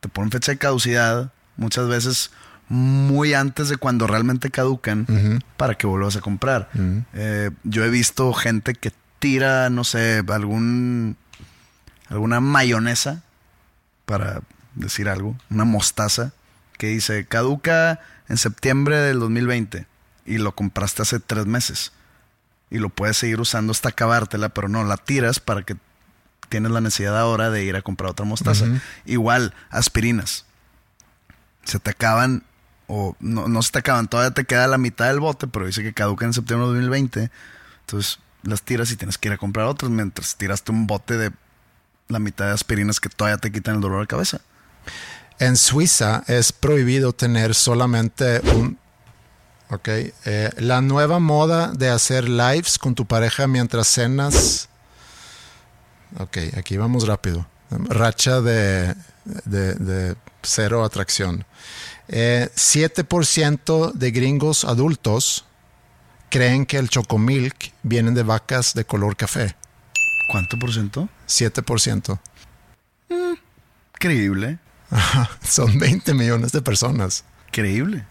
Te ponen fecha de caducidad muchas veces muy antes de cuando realmente caducan para que vuelvas a comprar. Eh, yo he visto gente que tira, no sé, algún alguna mayonesa para decir algo, una mostaza que dice caduca en septiembre del 2020 y lo compraste hace tres meses y lo puedes seguir usando hasta acabártela, pero no, la tiras para que tienes la necesidad ahora de ir a comprar otra mostaza. Igual, aspirinas. Se te acaban, o no, no se te acaban, todavía te queda la mitad del bote, pero dice que caduca en septiembre de 2020. Entonces las tiras y tienes que ir a comprar otras mientras tiraste un bote de la mitad de aspirinas que todavía te quitan el dolor de cabeza. en Suiza es prohibido tener solamente un... Ok, eh, la nueva moda de hacer lives con tu pareja mientras cenas... Ok, aquí vamos rápido. Racha de, de- de cero atracción. Eh, 7% de gringos adultos creen que el chocomilk viene de vacas de color café. ¿Cuánto por ciento? 7%. Creíble. Ajá, Son 20 millones de personas. Creíble.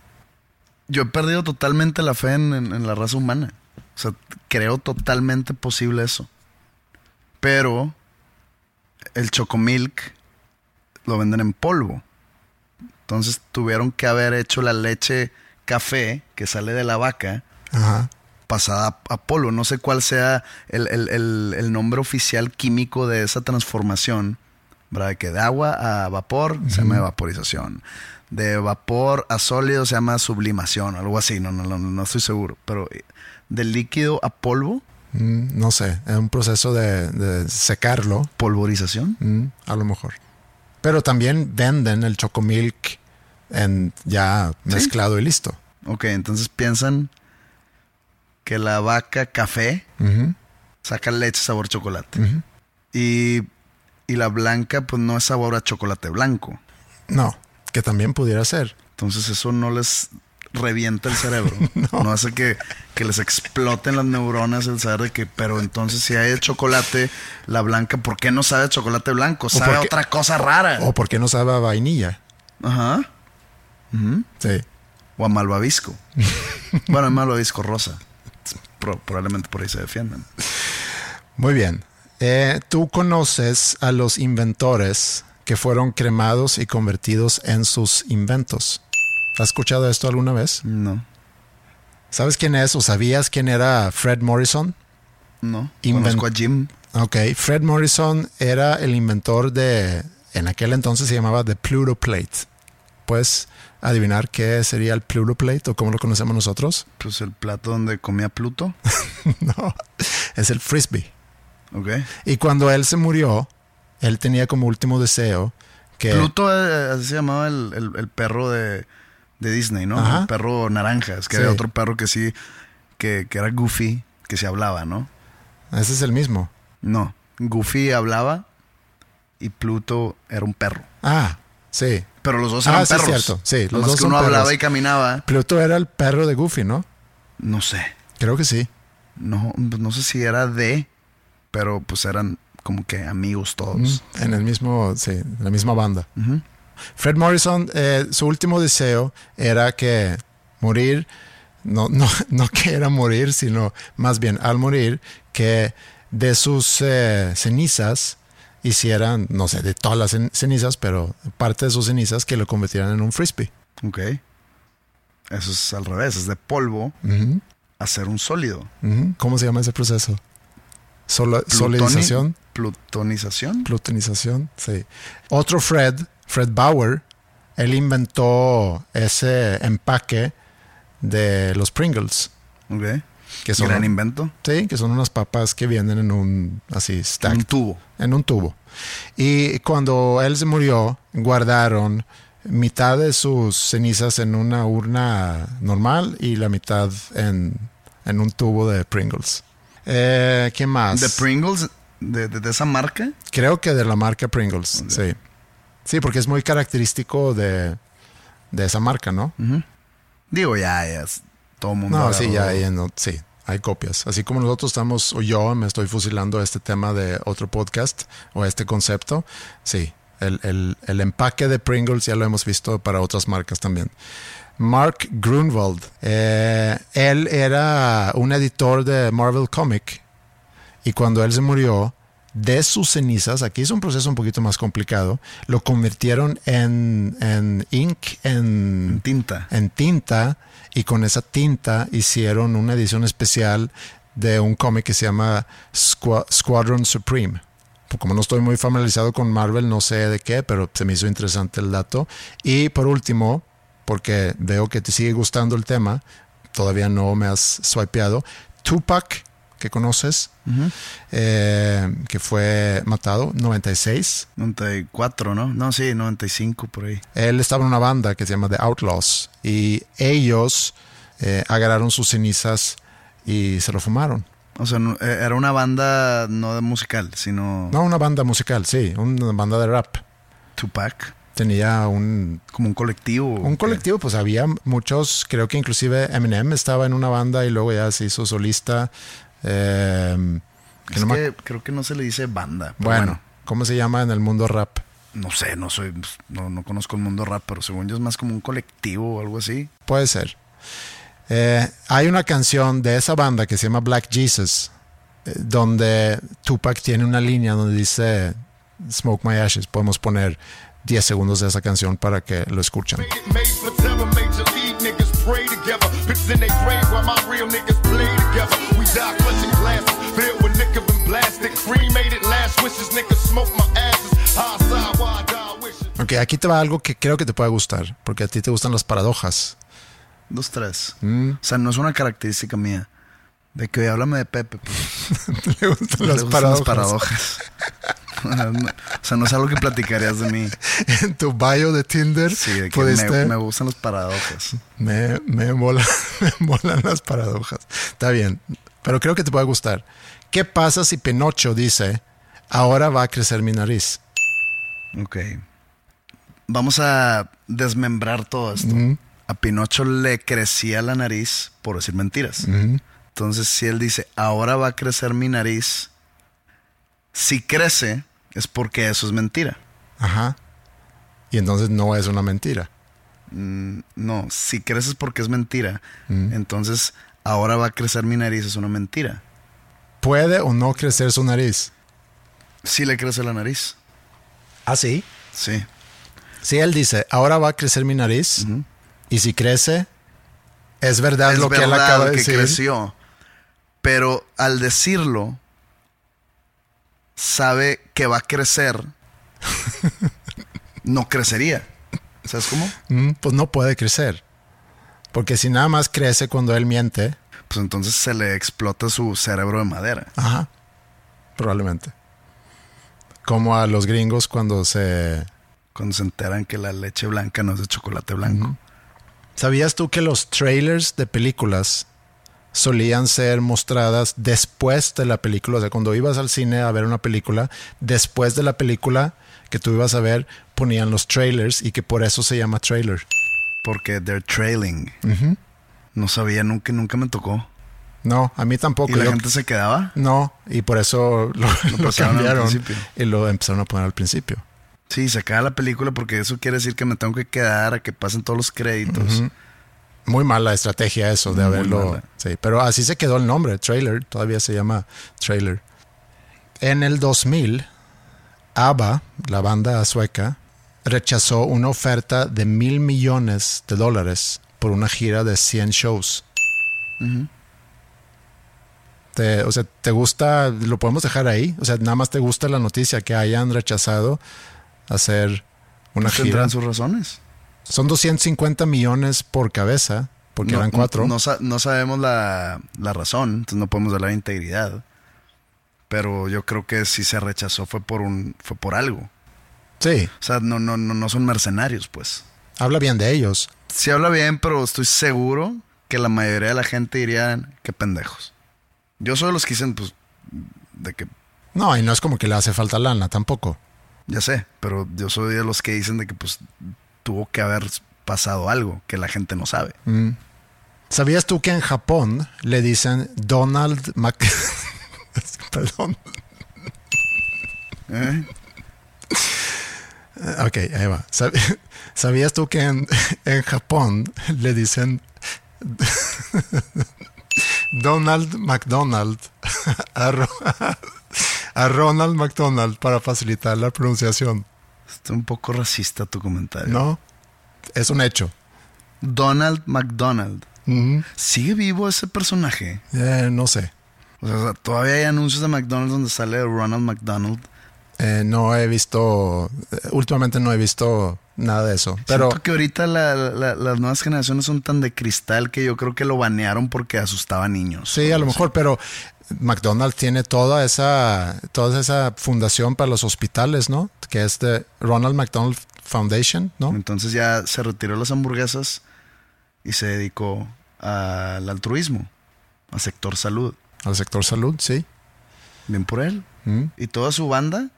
Yo he perdido totalmente la fe en, en- en la raza humana. O sea, creo totalmente posible eso. Pero el chocomilk lo venden en polvo. Entonces tuvieron que haber hecho la leche café que sale de la vaca Ajá. pasada a, polvo. No sé cuál sea el, el- el- el nombre oficial químico de esa transformación. ¿Verdad? De que de agua a vapor se llama evaporización. De vapor a sólido se llama sublimación, algo así, no, no, no, no estoy seguro. Pero eh, de líquido a polvo, Mm, no sé, es un proceso de, de secarlo, polvorización. mm, a lo mejor. Pero también venden el chocomilk en ya mezclado y listo. Ok, entonces piensan que la vaca café saca leche sabor chocolate. y, y la blanca pues no es sabor a chocolate blanco. No, que también pudiera ser. Entonces eso no les revienta el cerebro. no. hace que, que les exploten las neuronas el saber de que, pero entonces si hay chocolate, la blanca, ¿por qué no sabe a chocolate blanco? Sabe a otra cosa rara. O porque no sabe a vainilla. Ajá. Sí. O a malvavisco. bueno, el malvavisco rosa. Pro- probablemente por ahí se defienden. Muy bien. Eh, Tú conoces a los inventores que fueron cremados y convertidos en sus inventos. ¿Has escuchado esto alguna vez? No, ¿Sabes quién es o sabías quién era Fred Morrison? no. Invent- Conozco a Jim. Ok, Fred Morrison era el inventor de, en aquel entonces se llamaba The Pluto Plate. ¿Puedes adivinar qué sería el Pluto Plate o cómo lo conocemos nosotros? Pues el plato donde comía Pluto. no, es el frisbee. Ok. Y cuando él se murió, él tenía como último deseo que... Pluto, eh, así se llamaba el, el- el perro de, de Disney, ¿no? Ajá. El perro naranja. Es que Sí. había otro perro que sí, que, que era Goofy, que se hablaba, ¿no? Ese es el mismo. No, Goofy hablaba y Pluto era un perro. Ah, sí. Pero los dos eran Ah, sí, es cierto. Sí, los Nomás dos que uno hablaba y caminaba. Pluto era el perro de Goofy, ¿no? No sé. Creo que sí. No, no sé si era de, pero pues eran como que amigos todos. En el mismo, sí, en la misma banda. Fred Morrison, eh, su último deseo era que morir, no, no, no que era morir, sino más bien al morir, que de sus eh, cenizas hicieran, no sé, de todas las cen- cenizas, pero parte de sus cenizas que lo convirtieran en un frisbee. Ok. Eso es al revés, es de polvo Ujú, hacer un sólido. ¿Cómo se llama ese proceso? Plutoni- solidización, Plutonización. plutonización, sí. Otro Fred, Fred Bauer, él inventó ese empaque de los Pringles, Ok. que son, Gran invento. sí, que son unas papas que vienen en un así stack, Un tubo. en un tubo. Y cuando él se murió, guardaron mitad de sus cenizas en una urna normal y la mitad en, en un tubo de Pringles. Eh, ¿Qué más? De Pringles, de, de- de esa marca. Creo que de la marca Pringles, sí. Sí, porque es muy característico de, de esa marca, ¿no? Digo, ya, ya. es- Todo el mundo. No, sí, ya en- sí, hay copias. Así como nosotros estamos, o yo me estoy fusilando este tema de otro podcast o este concepto, sí, el, el- el empaque de Pringles ya lo hemos visto para otras marcas también. Mark Grunwald, eh, él era un editor de Marvel Comic y cuando él se murió, de sus cenizas, aquí es un proceso un poquito más complicado, lo convirtieron en, en ink, En tinta. en tinta y con esa tinta hicieron una edición especial de un cómic que se llama Squa- Squadron Supreme. Como no estoy muy familiarizado con Marvel, no sé de qué, pero se me hizo interesante el dato. Y por último, porque veo que te sigue gustando el tema, todavía no me has swipeado, Tupac, que conoces, eh, que fue matado, 96. 94, ¿no? No, sí, 95 por ahí. Él estaba en una banda que se llama The Outlaws y ellos eh, agarraron sus cenizas y se lo fumaron. O sea, no- eh, era una banda no de musical, sino No, una banda musical, sí, una banda de rap. Tupac. Tenía un, Como un colectivo. ¿o un colectivo, pues había muchos, creo que inclusive Eminem estaba en una banda y luego ya se hizo solista. eh, que Es no que creo que no se le dice banda. bueno, ¿cómo se llama en el mundo rap? no sé, no soy, no, no conozco el mundo rap, pero según yo es más como un colectivo o algo así. Puede ser. Eh, hay una canción de esa banda que se llama Black Jesus, eh, donde Tupac tiene una línea donde dice Smoke My Ashes. Podemos poner 10 segundos de esa canción para que lo escuchen. Ok, aquí te va algo que creo que te puede gustar, porque a ti te gustan las paradojas. Dos, tres. Mm. O sea, no es una característica mía. De que háblame de Pepe. Pues, ¿Le gustan le las gustan paradojas? las paradojas. O sea, no es algo que platicarías de mí. En tu bio de Tinder Sí, de que me, me gustan las paradojas. Me, me, mola- me molan las paradojas. Está bien, pero creo que te puede gustar. ¿Qué pasa si Pinocho dice, ahora va a crecer mi nariz? Ok. Vamos a desmembrar todo esto. A Pinocho le crecía la nariz por decir mentiras. Entonces, si él dice, ahora va a crecer mi nariz, si crece, es porque eso es mentira. Ajá. Y entonces no es una mentira. No, si crece es porque es mentira. Entonces, ahora va a crecer mi nariz, es una mentira. ¿Puede o no crecer su nariz? Si le crece la nariz. ¿Ah, sí? Sí. Si él dice, ahora va a crecer mi nariz, y si crece, es verdad es lo que él acaba de que decir. creció. Pero al decirlo, sabe que va a crecer. no crecería. ¿Sabes cómo? Mm, Pues no puede crecer. Porque si nada más crece cuando él miente, Pues entonces se le explota su cerebro de madera. Ajá. Probablemente. Como a los gringos cuando se... Cuando se enteran que la leche blanca no es de chocolate blanco. ¿Sabías tú que los trailers de películas solían ser mostradas después de la película? O sea, cuando ibas al cine a ver una película, después de la película que tú ibas a ver, ponían los trailers y que por eso se llama trailer. Porque they're trailing. No sabía, nunca, nunca me tocó. No, a mí tampoco. ¿Y la Yo- gente se quedaba? No, y por eso lo, lo cambiaron y lo empezaron a poner al principio. Sí, se acaba la película porque eso quiere decir que me tengo que quedar a que pasen todos los créditos. Muy mala estrategia eso de Muy haberlo. Sí, pero así se quedó el nombre, trailer. Todavía se llama trailer. En el 2000, ABBA, la banda sueca, rechazó una oferta de mil millones de dólares por una gira de 100 shows. Te- o sea, ¿te gusta? ¿Lo podemos dejar ahí? O sea, nada más te gusta la noticia que hayan rechazado hacer una gira. Tendrán sus razones. Son 250 millones por cabeza, porque no, eran cuatro. No, sa- no sabemos la, la razón, entonces no podemos hablar de integridad. Pero yo creo que si se rechazó fue por un fue por algo. Sí, O sea, no, no, no, no son mercenarios, pues. habla bien de ellos. Sí habla bien, pero estoy seguro que la mayoría de la gente diría que pendejos. Yo soy de los que dicen, pues, de que, No, y no es como que le hace falta lana tampoco. ya sé, pero yo soy de los que dicen de que, pues, tuvo que haber pasado algo que la gente no sabe. Mm. ¿Sabías tú que en Japón le dicen Donald Mac... Perdón. ¿Eh? Ok, ahí va. Sab- ¿Sabías tú que en, en Japón le dicen Donald McDonald a Ronald McDonald para facilitar la pronunciación? Está un poco racista tu comentario. No, es un hecho. Donald McDonald. ¿Sigue vivo ese personaje? Eh, no sé. O sea, todavía hay anuncios de McDonald's donde sale Ronald McDonald. Eh, no he visto, eh, últimamente no he visto nada de eso. Pero Siento que ahorita la- la- las nuevas generaciones son tan de cristal que yo creo que lo banearon porque asustaba a niños. sí, a lo mejor, pero McDonald's tiene toda esa, toda esa fundación para los hospitales, ¿no? Que es de Ronald McDonald Foundation, ¿no? Entonces ya se retiró las hamburguesas y se dedicó al altruismo, al sector salud. Al sector salud, sí. Bien por él. Mm. Y toda su banda,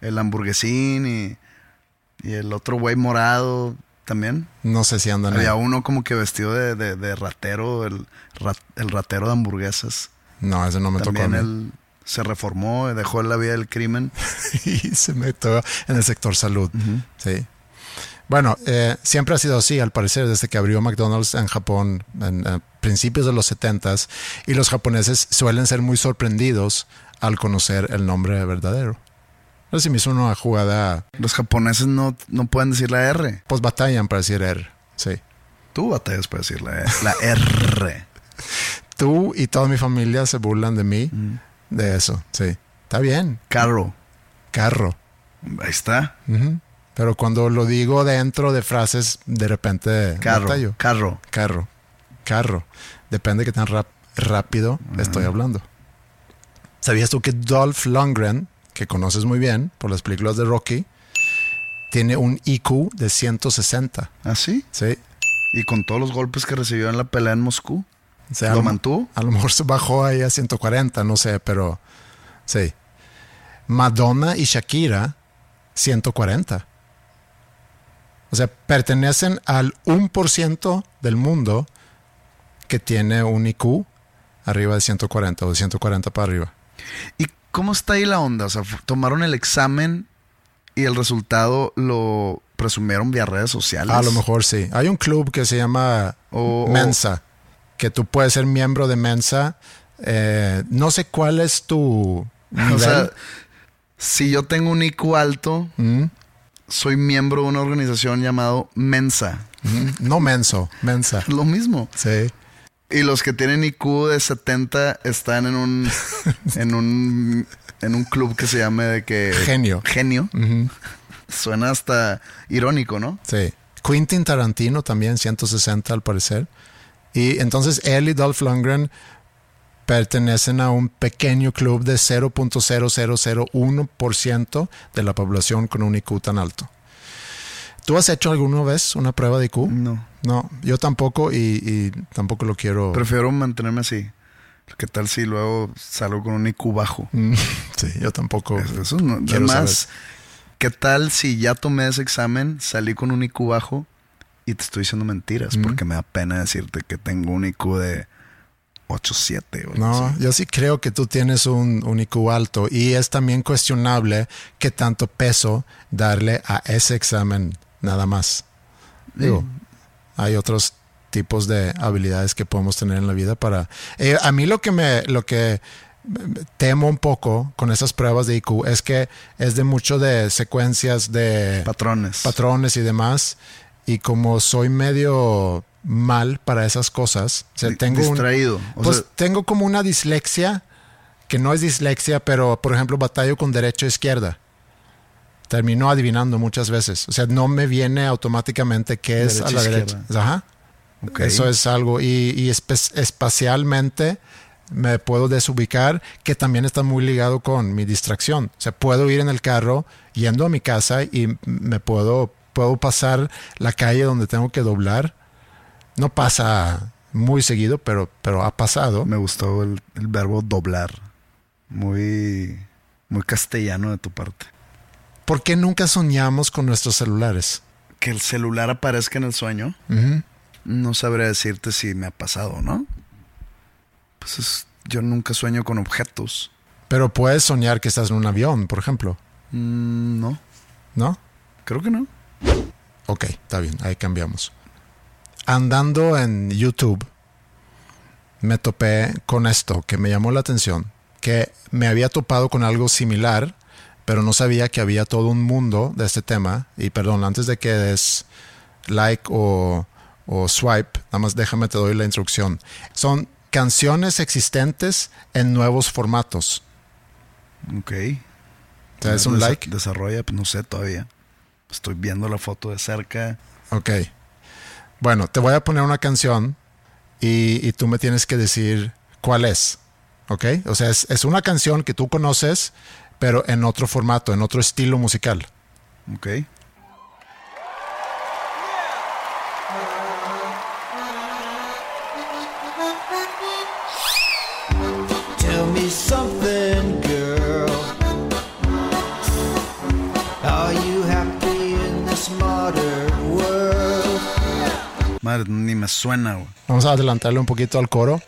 el hamburguesín y, y el otro güey morado también. No sé si andan Había ahí. uno como que vestido de, de- de ratero, el, rat- el ratero de hamburguesas. No, ese no me tocó También mí. él se reformó, dejó la vida del crimen. y se metió en el sector salud. Sí. Bueno, eh, siempre ha sido así, al parecer, desde que abrió McDonald's en Japón en principios de los 70 y los japoneses suelen ser muy sorprendidos al conocer el nombre verdadero. No sé si me hizo una jugada, Los japoneses no, no pueden decir la R. pues batallan para decir R. Sí. Tú batallas para decir la, la R. Tú y toda mi familia se burlan de mí de eso. Sí. Está bien. Carro. Carro. Ahí está. Pero cuando lo digo dentro de frases, de repente Carro. batallo. Carro. Carro. Carro. Depende de qué tan rápido estoy hablando. ¿Sabías tú que Dolph Lundgren, que conoces muy bien por las películas de Rocky, tiene un IQ de 160? ¿Ah, sí? Sí. Y con todos los golpes que recibió en la pelea en Moscú. O sea, ¿Lo mantuvo? A lo mejor se bajó ahí a 140, no sé, pero sí. Madonna y Shakira, 140. O sea, pertenecen al 1% del mundo que tiene un IQ arriba de 140 o de 140 para arriba. ¿Y cómo está ahí la onda? O sea, tomaron el examen y el resultado lo presumieron vía redes sociales. A lo mejor sí. Hay un club que se llama o- Mensa, que tú puedes ser miembro de Mensa. Eh, no sé cuál es tu nivel. O sea, si yo tengo un IQ alto, Mm, soy miembro de una organización llamado Mensa. mm, no menso, Mensa. Lo mismo. Sí. Y los que tienen IQ de 70 están en un en un en un club que se llame de que Genio. Genio. Ujú, Suena hasta irónico, ¿no? Sí. Quentin Tarantino también, 160 al parecer. Y entonces él y Dolph Lundgren pertenecen a un pequeño club de 0.0001% de la población con un IQ tan alto. ¿Tú has hecho alguna vez una prueba de IQ? No. No, yo tampoco y, y tampoco lo quiero. Prefiero mantenerme así. ¿Qué tal si luego salgo con un IQ bajo? Mm, sí, yo tampoco. Eso, no. Además, saber. ¿qué tal si ya tomé ese examen, salí con un IQ bajo y te estoy diciendo mentiras? Mm. Porque me da pena decirte que tengo un IQ de 8.7 o algo No, así. yo sí creo que tú tienes un, un IQ alto y es también cuestionable qué tanto peso darle a ese examen nada más. Digo, hay otros tipos de habilidades que podemos tener en la vida para... Eh, a mí lo que me, lo que temo un poco con esas pruebas de IQ es que es de mucho de secuencias de Patrones. patrones y demás. Y como soy medio mal para esas cosas, o sea, Di- tengo un- o pues sea- tengo como una dislexia que no es dislexia, pero por ejemplo batallo con derecha e izquierda. Termino adivinando muchas veces. O sea, no me viene automáticamente qué es Derecha, a la derecha. Ajá. Eso es algo. Y, espacialmente me puedo desubicar, que también está muy ligado con mi distracción. O sea, puedo ir en el carro yendo a mi casa y me puedo, puedo pasar la calle donde tengo que doblar. No pasa muy seguido, pero, pero ha pasado. Me gustó el, el verbo doblar. Muy, muy castellano de tu parte. ¿Por qué nunca soñamos con nuestros celulares? Que el celular aparezca en el sueño, no sabría decirte si me ha pasado, ¿no? Pues es- yo nunca sueño con objetos. Pero puedes soñar que estás en un avión, por ejemplo, Mm, no, ¿no? creo que no. Ok, está bien, ahí cambiamos. Andando en YouTube, me topé con esto que me llamó la atención, que me había topado con algo similar, pero no sabía que había todo un mundo de este tema. Y perdón, antes de que des like o, o swipe, nada más déjame te doy la instrucción. Son canciones existentes en nuevos formatos. Ok. ¿Te das un like? Desarrolla, pues no sé todavía. Estoy viendo la foto de cerca. Ok. Bueno, te voy a poner una canción y, y tú me tienes que decir cuál es. ¿Ok? O sea, es, es una canción que tú conoces, pero en otro formato, en otro estilo musical. Ok. Madre, ni me suena, güey. Vamos a adelantarle un poquito al coro.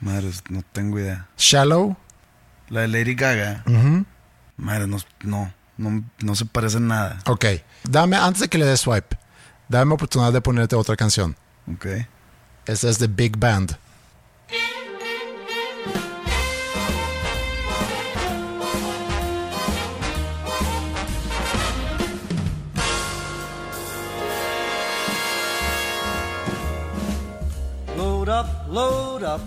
Madre, no tengo idea. Shallow. La de Lady Gaga. Madre, no, no, no, no se parece en nada. Ok. Dame, antes de que le des swipe, dame oportunidad de ponerte otra canción. Ok. Esta es de Big Band. Load up,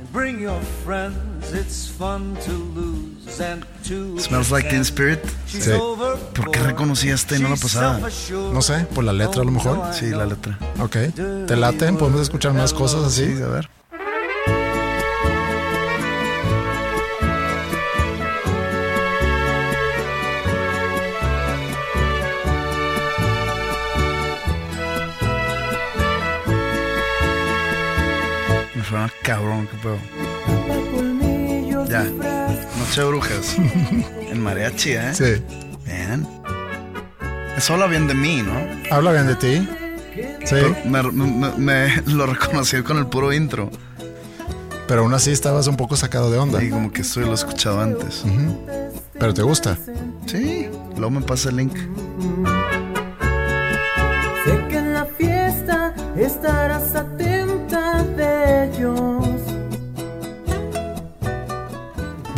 and bring your friends. It's fun to lose and to. Smells like Teen Spirit. Sí. ¿Por qué reconocí esta y no la pasada? No sé, por la letra a lo mejor. Sí, la letra. Ok. ¿Te laten? ¿Podemos escuchar más cosas así? Sí, a ver. Suena cabrón, qué pedo. Ya. Noche de brujas. En mariachi, ¿eh? Sí. Bien. Eso habla bien de mí, ¿no? Habla bien de ti. Sí. Me, me- me- lo reconocí con el puro intro. Pero aún así estabas un poco sacado de onda. Y como que esto lo he escuchado antes. Pero te gusta. Sí. Luego me pasa el link. Sé que en la fiesta estarás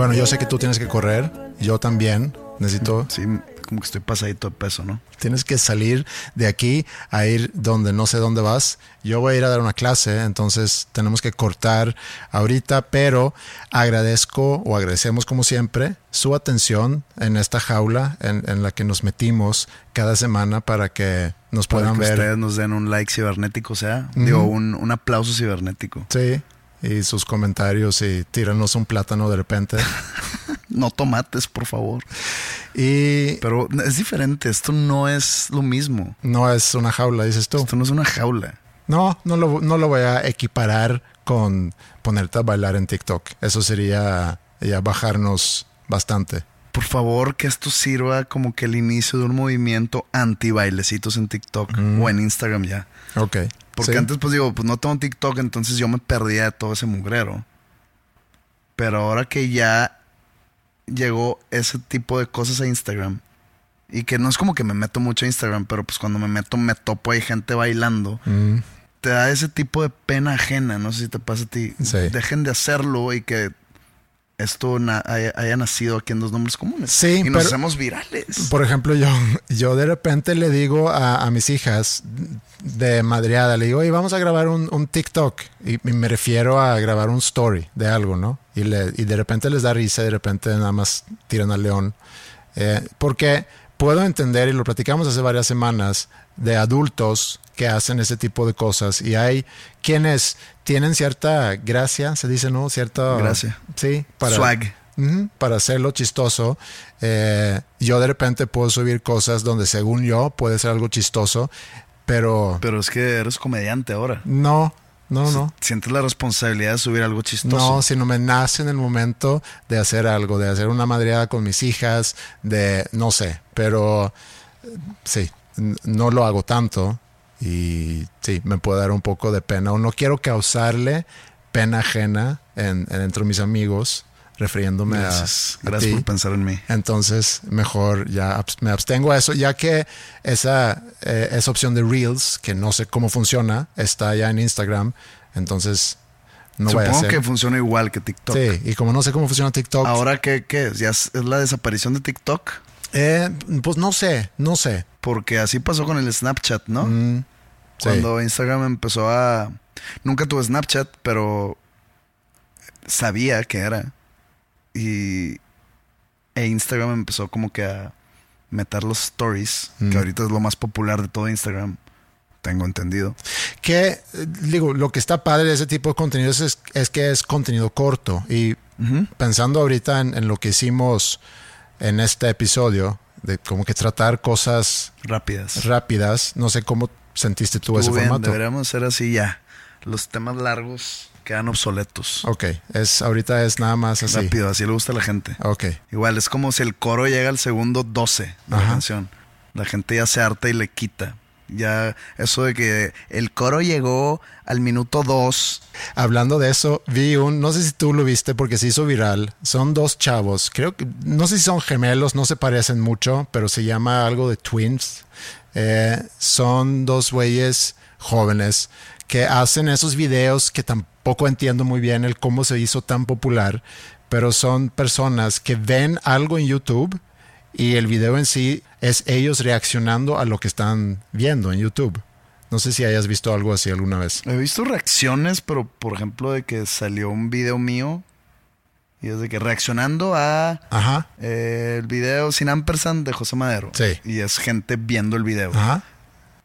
Bueno, yo sé que tú tienes que correr. Yo también. Necesito. Sí, como que estoy pasadito de peso, ¿no? Tienes que salir de aquí a ir donde no sé dónde vas. Yo voy a ir a dar una clase, entonces tenemos que cortar ahorita, pero agradezco o agradecemos como siempre su atención en esta jaula en, en la que nos metimos cada semana para que nos Para puedan que ver. ustedes nos den un like cibernético, o sea, digo, un, un aplauso cibernético. Sí, y sus comentarios y tíranos un plátano de repente. No tomates, por favor. y Pero es diferente, esto no es lo mismo. no es una jaula, dices tú. Esto no es una jaula. No, no lo, no lo voy a equiparar con ponerte a bailar en TikTok. Eso sería ya bajarnos bastante. Por favor, que esto sirva como que el inicio de un movimiento anti-bailecitos en TikTok o en Instagram ya. Ok. Porque Sí. antes, pues digo, pues no tengo TikTok, entonces yo me perdía de todo ese mugrero. Pero ahora que ya llegó ese tipo de cosas a Instagram, y que no es como que me meto mucho a Instagram, pero pues cuando me meto, me topo, hay gente bailando. Mm, te da ese tipo de pena ajena. No sé si te pasa a ti. Sí. Dejen de hacerlo y que esto na- haya, nacido aquí en dos nombres comunes. Sí, y nos pero- hacemos virales. Por ejemplo, yo, yo de repente le digo a, a mis hijas de madreada, le digo, oye, vamos a grabar un, un TikTok. Y, y me refiero a grabar un story de algo, ¿no? Y, le- y de repente les da risa y de repente nada más tiran al león. Eh, porque puedo entender, y lo platicamos hace varias semanas, de adultos que hacen ese tipo de cosas. Y hay quienes tienen cierta gracia, se dice, ¿no? Cierta... Gracia. Sí. Para, Swag. Para hacerlo chistoso. Eh, yo de repente puedo subir cosas donde según yo puede ser algo chistoso, pero Pero es que eres comediante ahora. no, no, no. Sientes la responsabilidad de subir algo chistoso. No, sino me nace en el momento de hacer algo, de hacer una madreada con mis hijas, de no sé, pero sí, no lo hago tanto y sí, me puede dar un poco de pena o no quiero causarle pena ajena en, en- entre mis amigos refiriéndome a- Gracias. a, Gracias ti. por pensar en mí. Entonces, mejor ya me abstengo a eso, ya que esa, eh, esa opción de Reels, que no sé cómo funciona, está ya en Instagram. Entonces, no voy a Supongo hacer. que funciona igual que TikTok. Sí, y como no sé cómo funciona TikTok, Ahora, ¿qué, qué es? ¿Ya es la desaparición de TikTok? eh, pues no sé, no sé. Porque así pasó con el Snapchat, ¿no? Mm, sí. Cuando Instagram empezó a... Nunca tuve Snapchat, pero sabía que era. Y... E Instagram empezó como que a meter los stories, Mm. que ahorita es lo más popular de todo Instagram. Tengo entendido. Que, eh, digo, lo que está padre de ese tipo de contenidos es, es que es contenido corto. Y pensando ahorita en, en lo que hicimos en este episodio, de como que tratar cosas Rápidas. rápidas, no sé cómo sentiste tú ese bien, formato. Deberíamos ser así ya. Los temas largos quedan obsoletos. Ok, es, ahorita es nada más así. Rápido, así le gusta a la gente. Ok, Igual, es como si el coro llega al segundo 12 de la canción. La gente ya se harta y le quita. Ya, eso de que el coro llegó al minuto 2. hablando de eso, vi un, no sé si tú lo viste porque se hizo viral, son dos chavos, creo que, no sé si son gemelos, no se parecen mucho, pero se llama algo de twins. Eh, son dos güeyes jóvenes que hacen esos videos que tampoco entiendo muy bien el cómo se hizo tan popular, pero son personas que ven algo en YouTube y el video en sí es ellos reaccionando a lo que están viendo en YouTube. No sé si hayas visto algo así alguna vez. He visto reacciones, pero por ejemplo, de que salió un video mío y es de que reaccionando a Ajá. eh, el video sin ampersand de José Madero. Sí. Y es gente viendo el video. Ajá.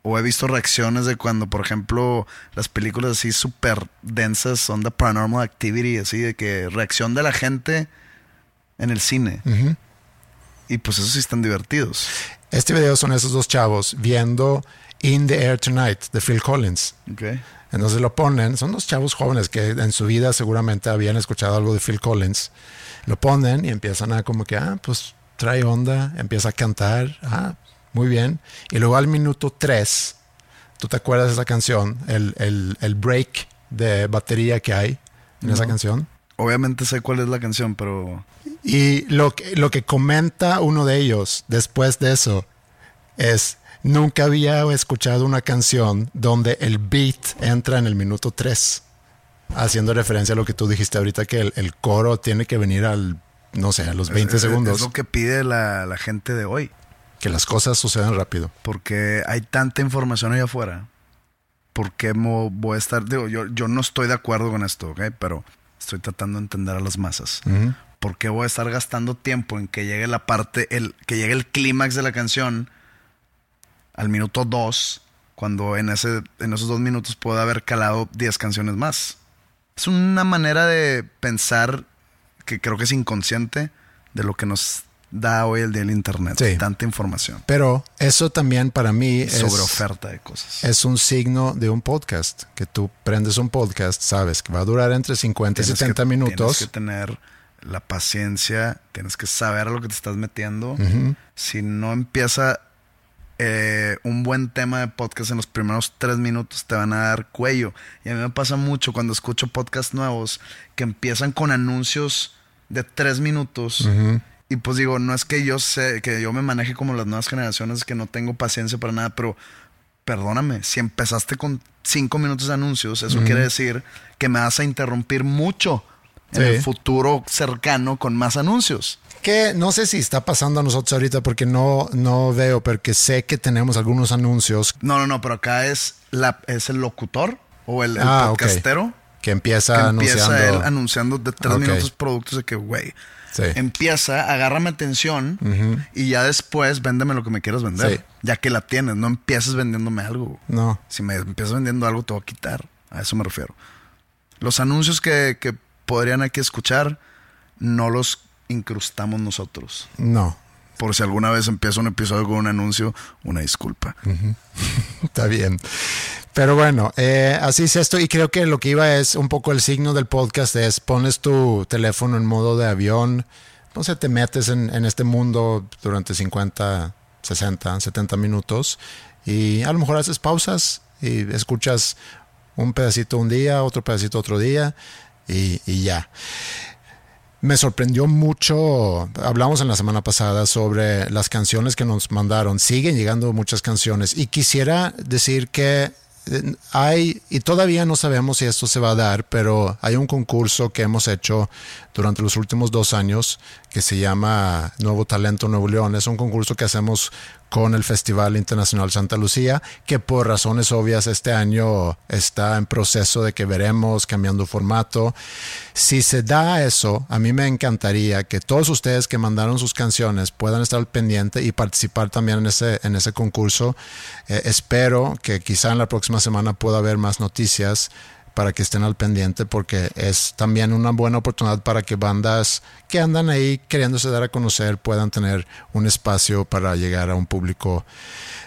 O he visto reacciones de cuando, por ejemplo, las películas así súper densas son de Paranormal Activity, así de que reacción de la gente en el cine. Ujú. Y pues esos sí están divertidos. Este video son esos dos chavos viendo In the Air Tonight de Phil Collins. Ok. Entonces lo ponen, son dos chavos jóvenes que en su vida seguramente habían escuchado algo de Phil Collins. Lo ponen y empiezan a como que, ah, pues trae onda, empieza a cantar, ah, muy bien. Y luego al minuto 3, ¿tú te acuerdas de esa canción? El, el- el break de batería que hay en esa canción. Obviamente sé cuál es la canción, pero Y lo que, lo que comenta uno de ellos después de eso es, nunca había escuchado una canción donde el beat entra en el minuto 3, haciendo referencia a lo que tú dijiste ahorita, que el, el coro tiene que venir al, no sé, a los 20 es- es- segundos, Es lo que pide la, la gente de hoy. que las cosas sucedan rápido. Porque hay tanta información allá afuera. ¿Por qué voy a estar? Digo, yo, yo no estoy de acuerdo con esto, ¿ok? Pero estoy tratando de entender a las masas. ¿Por qué voy a estar gastando tiempo en que llegue la parte, el, que llegue el clímax de la canción al minuto 2, cuando en, ese, en esos dos minutos puedo haber calado 10 canciones más? Es una manera de pensar que creo que es inconsciente de lo que nos da hoy el día el internet. Sí. Tanta información. Pero eso también para mí es, Sobre oferta de cosas. es un signo de un podcast, que tú prendes un podcast, sabes que va a durar entre 50 y Tienes 70 que- minutos. Tienes que tener la paciencia, tienes que saber a lo que te estás metiendo. Ujú. Si no empieza eh, un buen tema de podcast en los primeros tres minutos, te van a dar cuello. Y a mí me pasa mucho cuando escucho podcasts nuevos que empiezan con anuncios de tres minutos. Ujú. Y pues digo, no es que yo sé, que yo me maneje como las nuevas generaciones, que no tengo paciencia para nada, pero perdóname, si empezaste con cinco minutos de anuncios, eso quiere decir que me vas a interrumpir mucho en el futuro cercano con más anuncios. Que no sé si está pasando a nosotros ahorita porque no, no veo, pero que sé que tenemos algunos anuncios. No, no, no, pero acá es, la, es el locutor o el, el Ah, podcastero que empieza, que empieza anunciando. él anunciando de tres minutos productos de que, güey, Sí. empieza, agárrame atención y ya después véndeme lo que me quieras vender. Sí. Ya que la tienes, no empieces vendiéndome algo. No. Si me empiezas vendiendo algo, te voy a quitar. A eso me refiero. Los anuncios que, que podrían aquí escuchar, no los incrustamos nosotros. No. Por si alguna vez empieza un episodio con un anuncio, una disculpa. Está bien. Pero bueno, eh, así es esto y creo que lo que iba es un poco el signo del podcast es pones tu teléfono en modo de avión, sé, te metes en, en este mundo durante 50, 60, 70 minutos y a lo mejor haces pausas y escuchas un pedacito un día, otro pedacito otro día y, y ya. Me sorprendió mucho, hablamos en la semana pasada sobre las canciones que nos mandaron. Siguen llegando muchas canciones y quisiera decir que eh, hay, y todavía no sabemos si esto se va a dar, pero hay un concurso que hemos hecho durante los últimos dos años que se llama Nuevo Talento Nuevo León. Es un concurso que hacemos con el Festival Internacional Santa Lucía, que por razones obvias este año está en proceso de que veremos cambiando formato. Si se da eso, a mí me encantaría que todos ustedes que mandaron sus canciones puedan estar al pendiente y participar también en ese, en ese concurso. Eh, espero que quizá en la próxima semana pueda haber más noticias para que estén al pendiente porque es también una buena oportunidad para que bandas que andan ahí queriéndose dar a conocer puedan tener un espacio para llegar a un público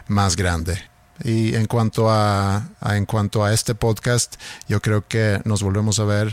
más grande. Y en cuanto a, en cuanto a este podcast, yo creo que nos volvemos a ver